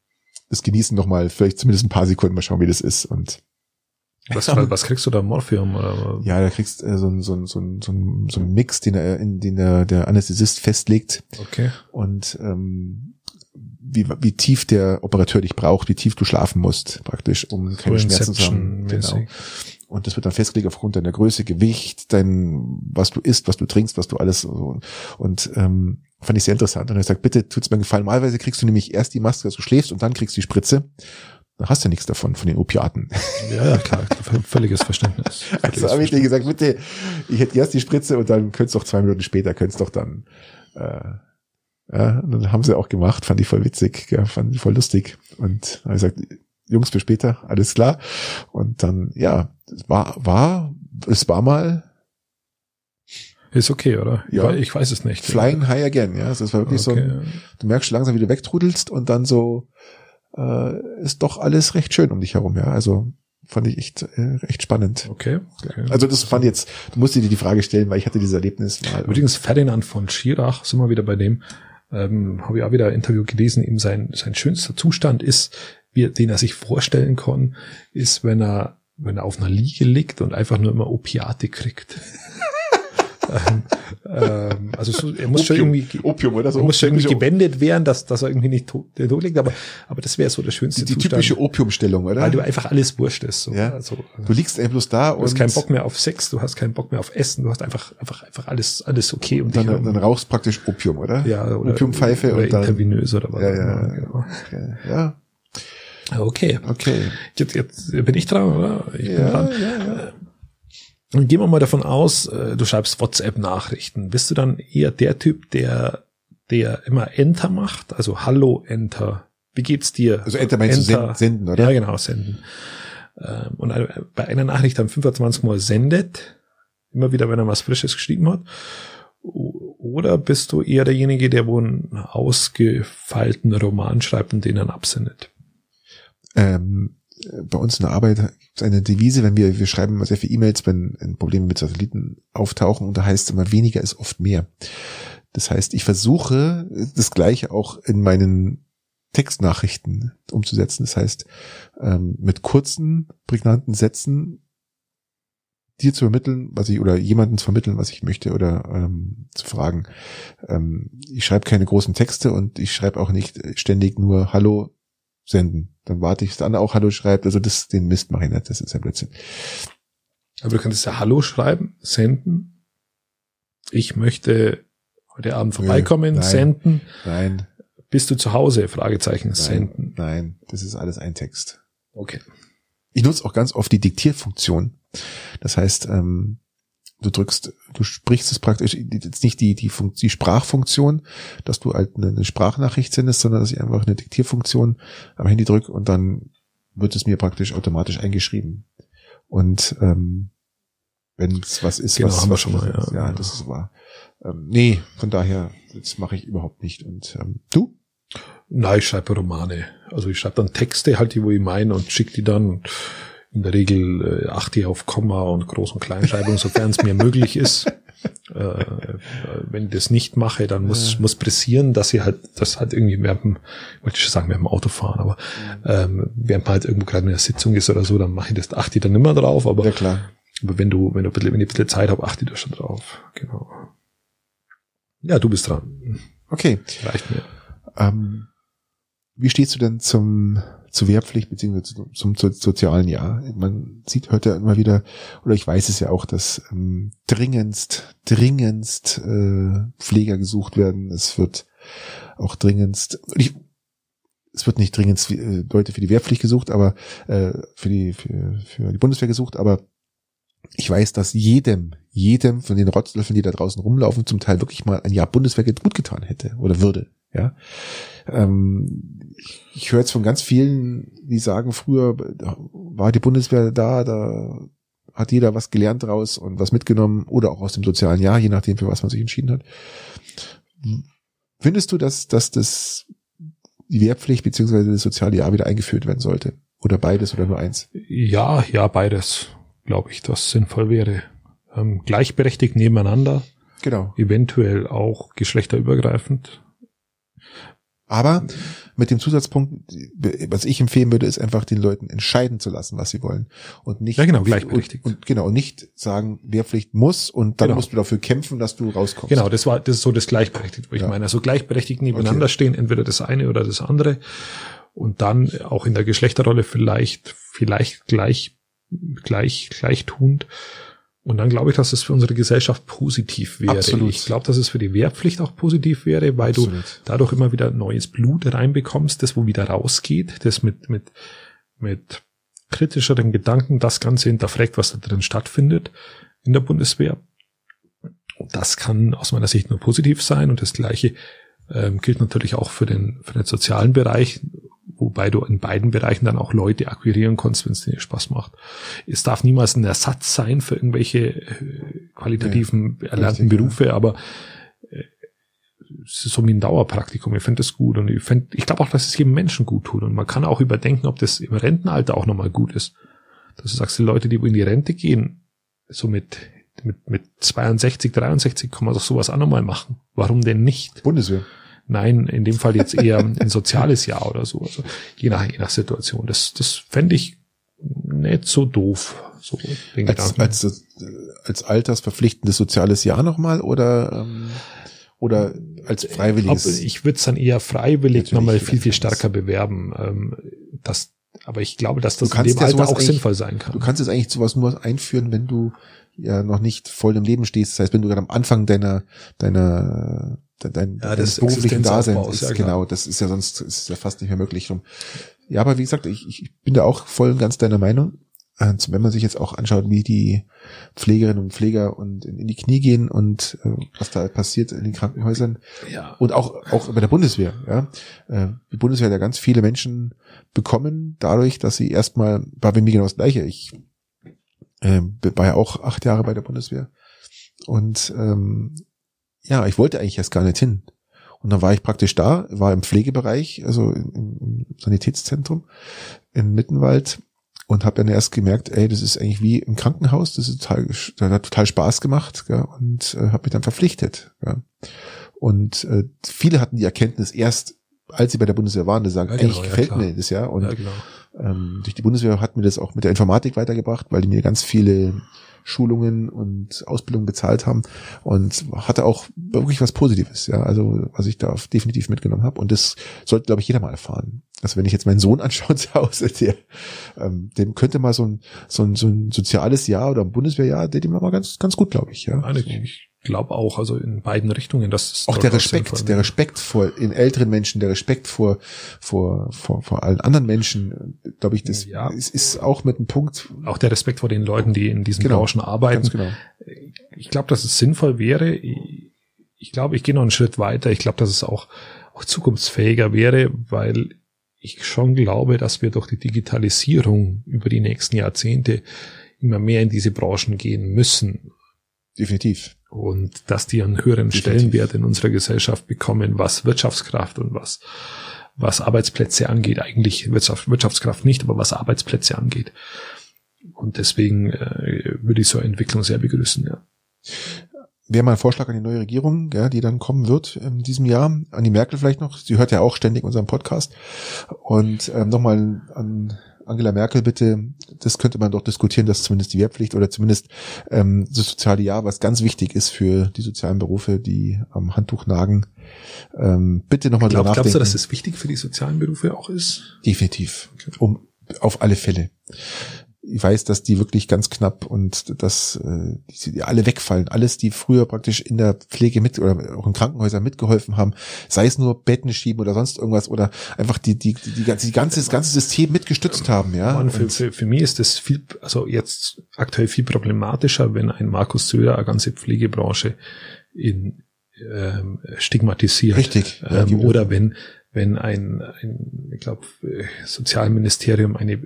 das genießen noch mal, vielleicht zumindest ein paar Sekunden mal schauen, wie das ist und Was, was kriegst du da? Morphium? Oder? ja, da kriegst äh, so ein so so so so ein Mix, den er in den der, der Anästhesist festlegt Okay. und ähm, wie, wie tief der Operateur dich braucht, wie tief du schlafen musst, praktisch, um keine So Schmerzen zu haben. Genau. Und das wird dann festgelegt aufgrund deiner Größe, Gewicht, dein, was du isst, was du trinkst, was du alles so. Und ähm, fand ich sehr interessant. Und er sagt, bitte tut's mir einen Gefallen. Normalerweise kriegst du nämlich erst die Maske, dass du schläfst und dann kriegst du die Spritze. Dann hast du nichts davon, von den Opiaten. Ja, ja, klar. Völliges Verständnis. (laughs) Also Völliges habe ich dir gesagt, bitte, ich hätte erst die Spritze und dann könnt's doch zwei Minuten später, könnt's doch dann, äh, ja, und dann haben sie auch gemacht, fand ich voll witzig, ja, fand ich voll lustig. Und habe ich gesagt, Jungs, bis später, alles klar. Und dann, ja, es war, war, es war mal Ist okay, oder? Ja. Ich, ich weiß es nicht. Flying High Again, ja. Also es war wirklich so okay. ein, du merkst schon langsam, wie du wegtrudelst und dann so, äh, ist doch alles recht schön um dich herum, ja. Also fand ich echt, äh, echt spannend. Okay. okay. Also das fand jetzt, du musst dir die Frage stellen, weil ich hatte dieses Erlebnis mal. Übrigens Ferdinand von Schirach, sind wir wieder bei dem, ähm, habe ich auch wieder ein Interview gelesen, ihm sein, sein schönster Zustand ist, wie, den er sich vorstellen kann, ist, wenn er, wenn er auf einer Liege liegt und einfach nur immer Opiate kriegt. (laughs) ähm, ähm, also so, er muss schon Opium. irgendwie, Opium, oder so? er muss schon irgendwie gewendet werden, dass, dass er irgendwie nicht tot, tot liegt, aber, aber das wäre so der schönste die, die Zustand, typische Opiumstellung, oder? weil du einfach alles wurscht ist. So. Ja. Also, Du liegst einfach bloß da Du und hast keinen Bock mehr auf Sex, du hast keinen Bock mehr auf Essen, du hast einfach, einfach, einfach alles, alles okay und dann, dann rauchst praktisch Opium, oder? ja, oder, Opiumpfeife oder und dann, intravenös oder was. Ja, ja. immer, Genau. Okay, ja, Okay, okay. jetzt, jetzt bin ich dran, oder? Ich bin Ja, dran. ja, ja. Und gehen wir mal davon aus, äh, du schreibst WhatsApp-Nachrichten. Bist du dann eher der Typ, der, der immer Enter macht? Also Hallo, Enter. Wie geht's dir? Also Enter meinst du senden, oder? Ja, genau, senden. Ähm, Und bei einer Nachricht dann 25 Mal sendet. Immer wieder, wenn er was Frisches geschrieben hat. Oder bist du eher derjenige, der wohl einen ausgefeilten Roman schreibt und den dann absendet? ähm, bei uns in der Arbeit gibt es eine Devise, wenn wir, wir schreiben immer sehr viele E-Mails, wenn Probleme mit Satelliten auftauchen und da heißt es immer, weniger ist oft mehr. Das heißt, ich versuche das Gleiche auch in meinen Textnachrichten umzusetzen. Das heißt, ähm, mit kurzen, prägnanten Sätzen dir zu vermitteln, was ich, oder jemanden zu vermitteln, was ich möchte, oder ähm, zu fragen. Ähm, ich schreibe keine großen Texte und ich schreibe auch nicht ständig nur Hallo senden. Dann warte ich, dass der andere auch Hallo schreibt. Also das, den Mist mache ich nicht. Das ist ja Blödsinn. Aber du kannst ja Hallo schreiben, senden. Ich möchte heute Abend vorbeikommen, nein. senden. Nein, Bist du zu Hause? Fragezeichen, nein, senden. nein. Das ist alles ein Text. Okay. Ich nutze auch ganz oft die Diktierfunktion. Das heißt, ähm, du drückst, du sprichst es praktisch, jetzt nicht die, die, Fun die Sprachfunktion, dass du halt eine, Sprachnachricht sendest, sondern dass ich einfach eine Diktierfunktion am Handy drücke und dann wird es mir praktisch automatisch eingeschrieben. Und ähm, wenn es was ist, Genau, was, haben wir schon mal, ja. ja, das ist wahr. Ähm, nee, von daher, das mache ich überhaupt nicht. Und ähm, du? Nein, ich schreibe Romane. Also ich schreibe dann Texte halt, die wo ich meine und schicke die dann. Und in der Regel äh, achte ich auf Komma und Groß- und Kleinschreibung, sofern es mir möglich ist. (laughs) Äh, äh, wenn ich das nicht mache, dann muss, Ja. muss pressieren, dass ich halt, das halt irgendwie während dem, ich wollte schon sagen, während dem Autofahren, aber ähm, während man halt irgendwo gerade in der Sitzung ist oder so, dann mache ich das, achte ich dann immer drauf, aber, Ja klar. aber wenn du, wenn du ein bisschen, wenn ich ein bisschen Zeit habe, achte ich da schon drauf. Genau. Ja, du bist dran. Okay. Reicht mir. Ähm, wie stehst du denn zum zur Wehrpflicht beziehungsweise zum, zum, sozialen Jahr? Man sieht heute immer wieder, oder ich weiß es ja auch, dass ähm, dringendst, dringendst äh, Pfleger gesucht werden. Es wird auch dringendst. Ich, es wird nicht dringend äh, Leute für die Wehrpflicht gesucht, aber äh, für die für, für die Bundeswehr gesucht, aber ich weiß, dass jedem, jedem von den Rotzlöffeln, die da draußen rumlaufen, zum Teil wirklich mal ein Jahr Bundeswehr gut getan hätte oder würde. Ja, ähm, ich höre jetzt von ganz vielen, die sagen, früher war die Bundeswehr da, da hat jeder was gelernt draus und was mitgenommen oder auch aus dem sozialen Jahr, je nachdem, für was man sich entschieden hat. Findest du, dass, dass das die Wehrpflicht beziehungsweise das soziale Jahr wieder eingeführt werden sollte? Oder beides oder nur eins? Ja, ja, beides, glaube ich, das sinnvoll wäre. Ähm, gleichberechtigt nebeneinander. Genau. Eventuell auch geschlechterübergreifend. Aber mit dem Zusatzpunkt, was ich empfehlen würde, ist einfach den Leuten entscheiden zu lassen, was sie wollen und nicht ja, genau, gleichberechtigt. Und, und genau und nicht sagen, Wehrpflicht muss und dann genau. musst du dafür kämpfen, dass du rauskommst. Genau, das war das ist so das gleichberechtigt, wo ich ja. meine, also gleichberechtigt nebeneinander okay. stehen, entweder das eine oder das andere und dann auch in der Geschlechterrolle vielleicht vielleicht gleich gleich gleich tuend und dann glaube ich, dass es für unsere Gesellschaft positiv wäre. Absolut. Ich glaube, dass es für die Wehrpflicht auch positiv wäre, weil Absolut. du dadurch immer wieder neues Blut reinbekommst, das wo wieder rausgeht, das mit, mit, mit kritischeren Gedanken das Ganze hinterfragt, was da drin stattfindet in der Bundeswehr. Und das kann aus meiner Sicht nur positiv sein. Und das Gleiche ähm, gilt natürlich auch für den, für den sozialen Bereich wobei du in beiden Bereichen dann auch Leute akquirieren kannst, wenn es dir Spaß macht. Es darf niemals ein Ersatz sein für irgendwelche äh, qualitativen ja, erlernten richtig, Berufe, ja. aber äh, es ist so wie ein Dauerpraktikum. Ich finde das gut und ich, find, ich glaube auch, dass es jedem Menschen gut tut und man kann auch überdenken, ob das im Rentenalter auch nochmal gut ist. Dass du sagst, die Leute, die in die Rente gehen, so mit mit, mit 62, 63 kann man doch sowas auch nochmal machen. Warum denn nicht? Bundeswehr. Nein, in dem Fall jetzt eher (laughs) ein soziales Jahr oder so. Also je nach, je nach Situation. Das, das fände ich nicht so doof. So den als, als, als altersverpflichtendes soziales Jahr nochmal oder ähm, oder als freiwilliges? Ich würde es dann eher freiwillig nochmal viel, viel stärker bewerben. Ähm, das, aber ich glaube, dass das in dem Alter auch sinnvoll sein kann. Du kannst jetzt eigentlich sowas nur einführen, wenn du ja noch nicht voll im Leben stehst. Das heißt, wenn du gerade am Anfang deiner, deiner dein, ja, das beruflichen Dasein ist, ja, genau, das ist ja sonst ist ja fast nicht mehr möglich. Ja, aber wie gesagt, ich, ich bin da auch voll und ganz deiner Meinung. Äh, wenn man sich jetzt auch anschaut, wie die Pflegerinnen und Pfleger und in, in die Knie gehen und äh, was da passiert in den Krankenhäusern ja. und auch auch bei der Bundeswehr. Ja, äh, die Bundeswehr hat ja ganz viele Menschen bekommen dadurch, dass sie erstmal war bei mir genau das Gleiche. Ich äh, war ja auch acht Jahre bei der Bundeswehr und ähm, ja, ich wollte eigentlich erst gar nicht hin. Und dann war ich praktisch da, war im Pflegebereich, also im, Sanitätszentrum in Mittenwald und habe dann erst gemerkt, ey, das ist eigentlich wie im Krankenhaus, das ist total, das hat total Spaß gemacht gell, und äh, habe mich dann verpflichtet. Gell. Und äh, viele hatten die Erkenntnis erst, als sie bei der Bundeswehr waren, die sagen, ja, genau, eigentlich gefällt ja, mir das ja. Und ja, genau. ähm, durch die Bundeswehr hat mir das auch mit der Informatik weitergebracht, weil die mir ganz viele Schulungen und Ausbildung bezahlt haben und hatte auch wirklich was Positives, ja, also was ich da definitiv mitgenommen habe und das sollte, glaube ich, jeder mal erfahren. Also wenn ich jetzt meinen Sohn anschaue (laughs) zu Hause, der, ähm, dem könnte mal so ein, so ein, so ein soziales Jahr oder ein Bundeswehrjahr, der dem mal ganz, ganz gut, glaube ich, ja. Ich, glaube auch, also in beiden Richtungen, das ist auch der Respekt, der Respekt vor in älteren Menschen, der Respekt vor vor vor, vor allen anderen Menschen, glaube ich, das ja. ist, ist auch mit einem Punkt. Auch der Respekt vor den Leuten, die in diesen genau, Branchen arbeiten. Genau. Ich glaube, dass es sinnvoll wäre. Ich glaube, ich gehe noch einen Schritt weiter. Ich glaube, dass es auch auch zukunftsfähiger wäre, weil ich schon glaube, dass wir durch die Digitalisierung über die nächsten Jahrzehnte immer mehr in diese Branchen gehen müssen. Definitiv und dass die einen höheren. Stellenwert in unserer Gesellschaft bekommen, was Wirtschaftskraft und was, was Arbeitsplätze angeht. Eigentlich Wirtschaft, Wirtschaftskraft nicht, aber was Arbeitsplätze angeht. Und deswegen äh, würde ich so eine Entwicklung sehr begrüßen, ja. Wäre mal ein Vorschlag an die neue Regierung, ja, die dann kommen wird in diesem Jahr, an die Merkel vielleicht noch. Sie hört ja auch ständig unseren Podcast. Und ähm, nochmal an Angela Merkel bitte, das könnte man doch diskutieren, dass zumindest die Wehrpflicht oder zumindest ähm, das soziale Jahr, was ganz wichtig ist für die sozialen Berufe, die am Handtuch nagen, ähm, bitte nochmal drüber nachdenken. Glaubst du, dass es wichtig für die sozialen Berufe auch ist? Definitiv. Okay. Um, auf alle Fälle. Ich weiß, dass die wirklich ganz knapp und dass äh, die, die alle wegfallen. Alles, die früher praktisch in der Pflege mit oder auch in Krankenhäusern mitgeholfen haben, sei es nur Betten schieben oder sonst irgendwas oder einfach die die die, die, ganze, die ganze das ganze System mitgestützt haben, ja. Und für, für, für mich ist das viel, also jetzt aktuell viel problematischer, wenn ein Markus Söder eine ganze Pflegebranche in ähm, stigmatisiert. Richtig. Ja, Ähm, oder wenn wenn ein, ein ich glaube, Sozialministerium eine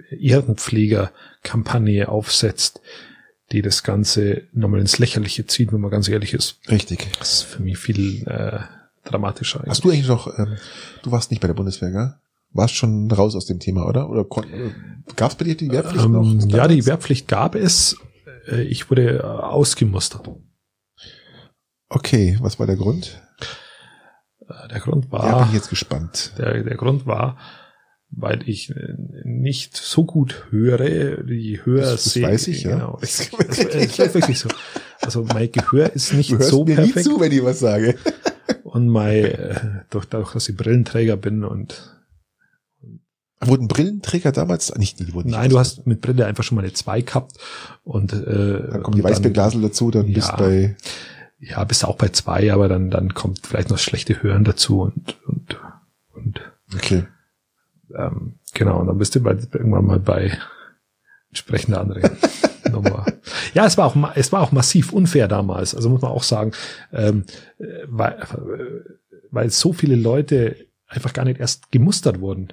Erdenpflegerkampagne aufsetzt, die das Ganze nochmal ins Lächerliche zieht, wenn man ganz ehrlich ist. Richtig. Das ist für mich viel äh, dramatischer. Hast du eigentlich noch, ähm, du warst nicht bei der Bundeswehr, gell? Warst schon raus aus dem Thema, oder? Oder gab es bei dir die Wehrpflicht ähm, noch? Ja, die Wehrpflicht gab es. Äh, Ich wurde äh, ausgemustert. Okay, was war der Grund? Äh, Der Grund Ja, bin war, ich jetzt gespannt. der, der Grund war, weil ich äh, nicht so gut höre, die Hör Das- das weiß ich, ja. Genau. Es, es, es ist wirklich so. Also mein Gehör ist nicht Du hörst so mir nie perfekt zu, wenn ich was sage. (laughs) und mein, äh, durch, dadurch, dass ich Brillenträger bin und Wurden Brillenträger damals nicht? Die wurden nicht nein, du hast mit Brille einfach schon mal eine 2 gehabt und äh, Dann kommen die Weißbeglasel dazu, dann bist Ja. du bei ja, bist auch bei zwei, aber dann, dann kommt vielleicht noch das schlechte Hören dazu und, und, und Okay. Ähm, genau, und dann bist du bei, irgendwann mal bei entsprechender anderen (laughs) Nummer. Ja, es war auch, es war auch massiv unfair damals, also muss man auch sagen, ähm, äh, weil, äh, weil so viele Leute einfach gar nicht erst gemustert wurden.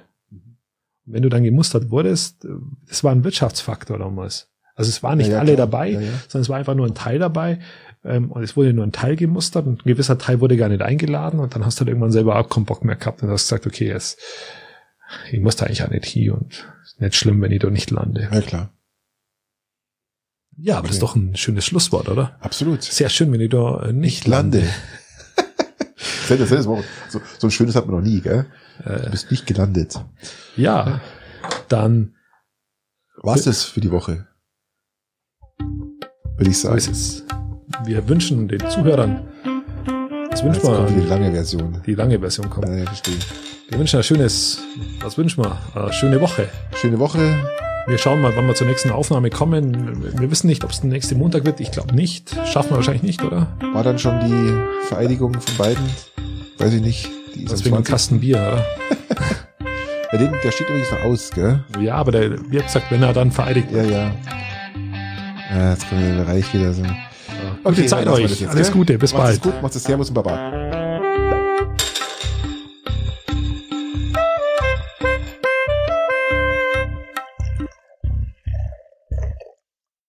Wenn du dann gemustert wurdest, äh, das war ein Wirtschaftsfaktor damals. Also es waren nicht Ja, ja, alle klar. dabei, Ja, sondern es war einfach nur ein Teil dabei. Ähm, und es wurde nur ein Teil gemustert und ein gewisser Teil wurde gar nicht eingeladen und dann hast du halt irgendwann selber auch keinen Bock mehr gehabt und hast gesagt, okay, es, ich muss da eigentlich auch nicht hier und ist nicht schlimm, wenn ich da nicht lande. Ja, klar. Ja, aber das ist Okay. doch ein schönes Schlusswort, oder? Absolut. Sehr schön, wenn ich da nicht Ich lande. lande. Das, das, das, so, so ein schönes hat man noch nie, gell? Du bist nicht gelandet. Ja, dann Was ist für die Woche? Würde ich sagen. ist. Wir wünschen den Zuhörern, was wünschen Jetzt kommt die lange Version. Die lange Version kommt. Ja, ja, verstehe. Wir wünschen ein schönes, was wünschen wir? Eine schöne Woche. Schöne Woche. Wir schauen mal, wann wir zur nächsten Aufnahme kommen. Wir wissen nicht, ob es der nächste Montag wird. Ich glaube nicht. Schaffen wir wahrscheinlich nicht, oder? War dann schon die Vereidigung von beiden? Weiß ich nicht. Die Deswegen ein 20. Kasten Bier, oder? (laughs) Ja, den, der steht übrigens noch aus, gell? Ja, aber der, wie gesagt, wenn er dann vereidigt Ja, ja. Ja, jetzt kommt der Bereich wieder so. Zeit lassen wir euch. das jetzt, Alles? Gute. Bis Macht's bald. es gut, macht's es Servus und Baba.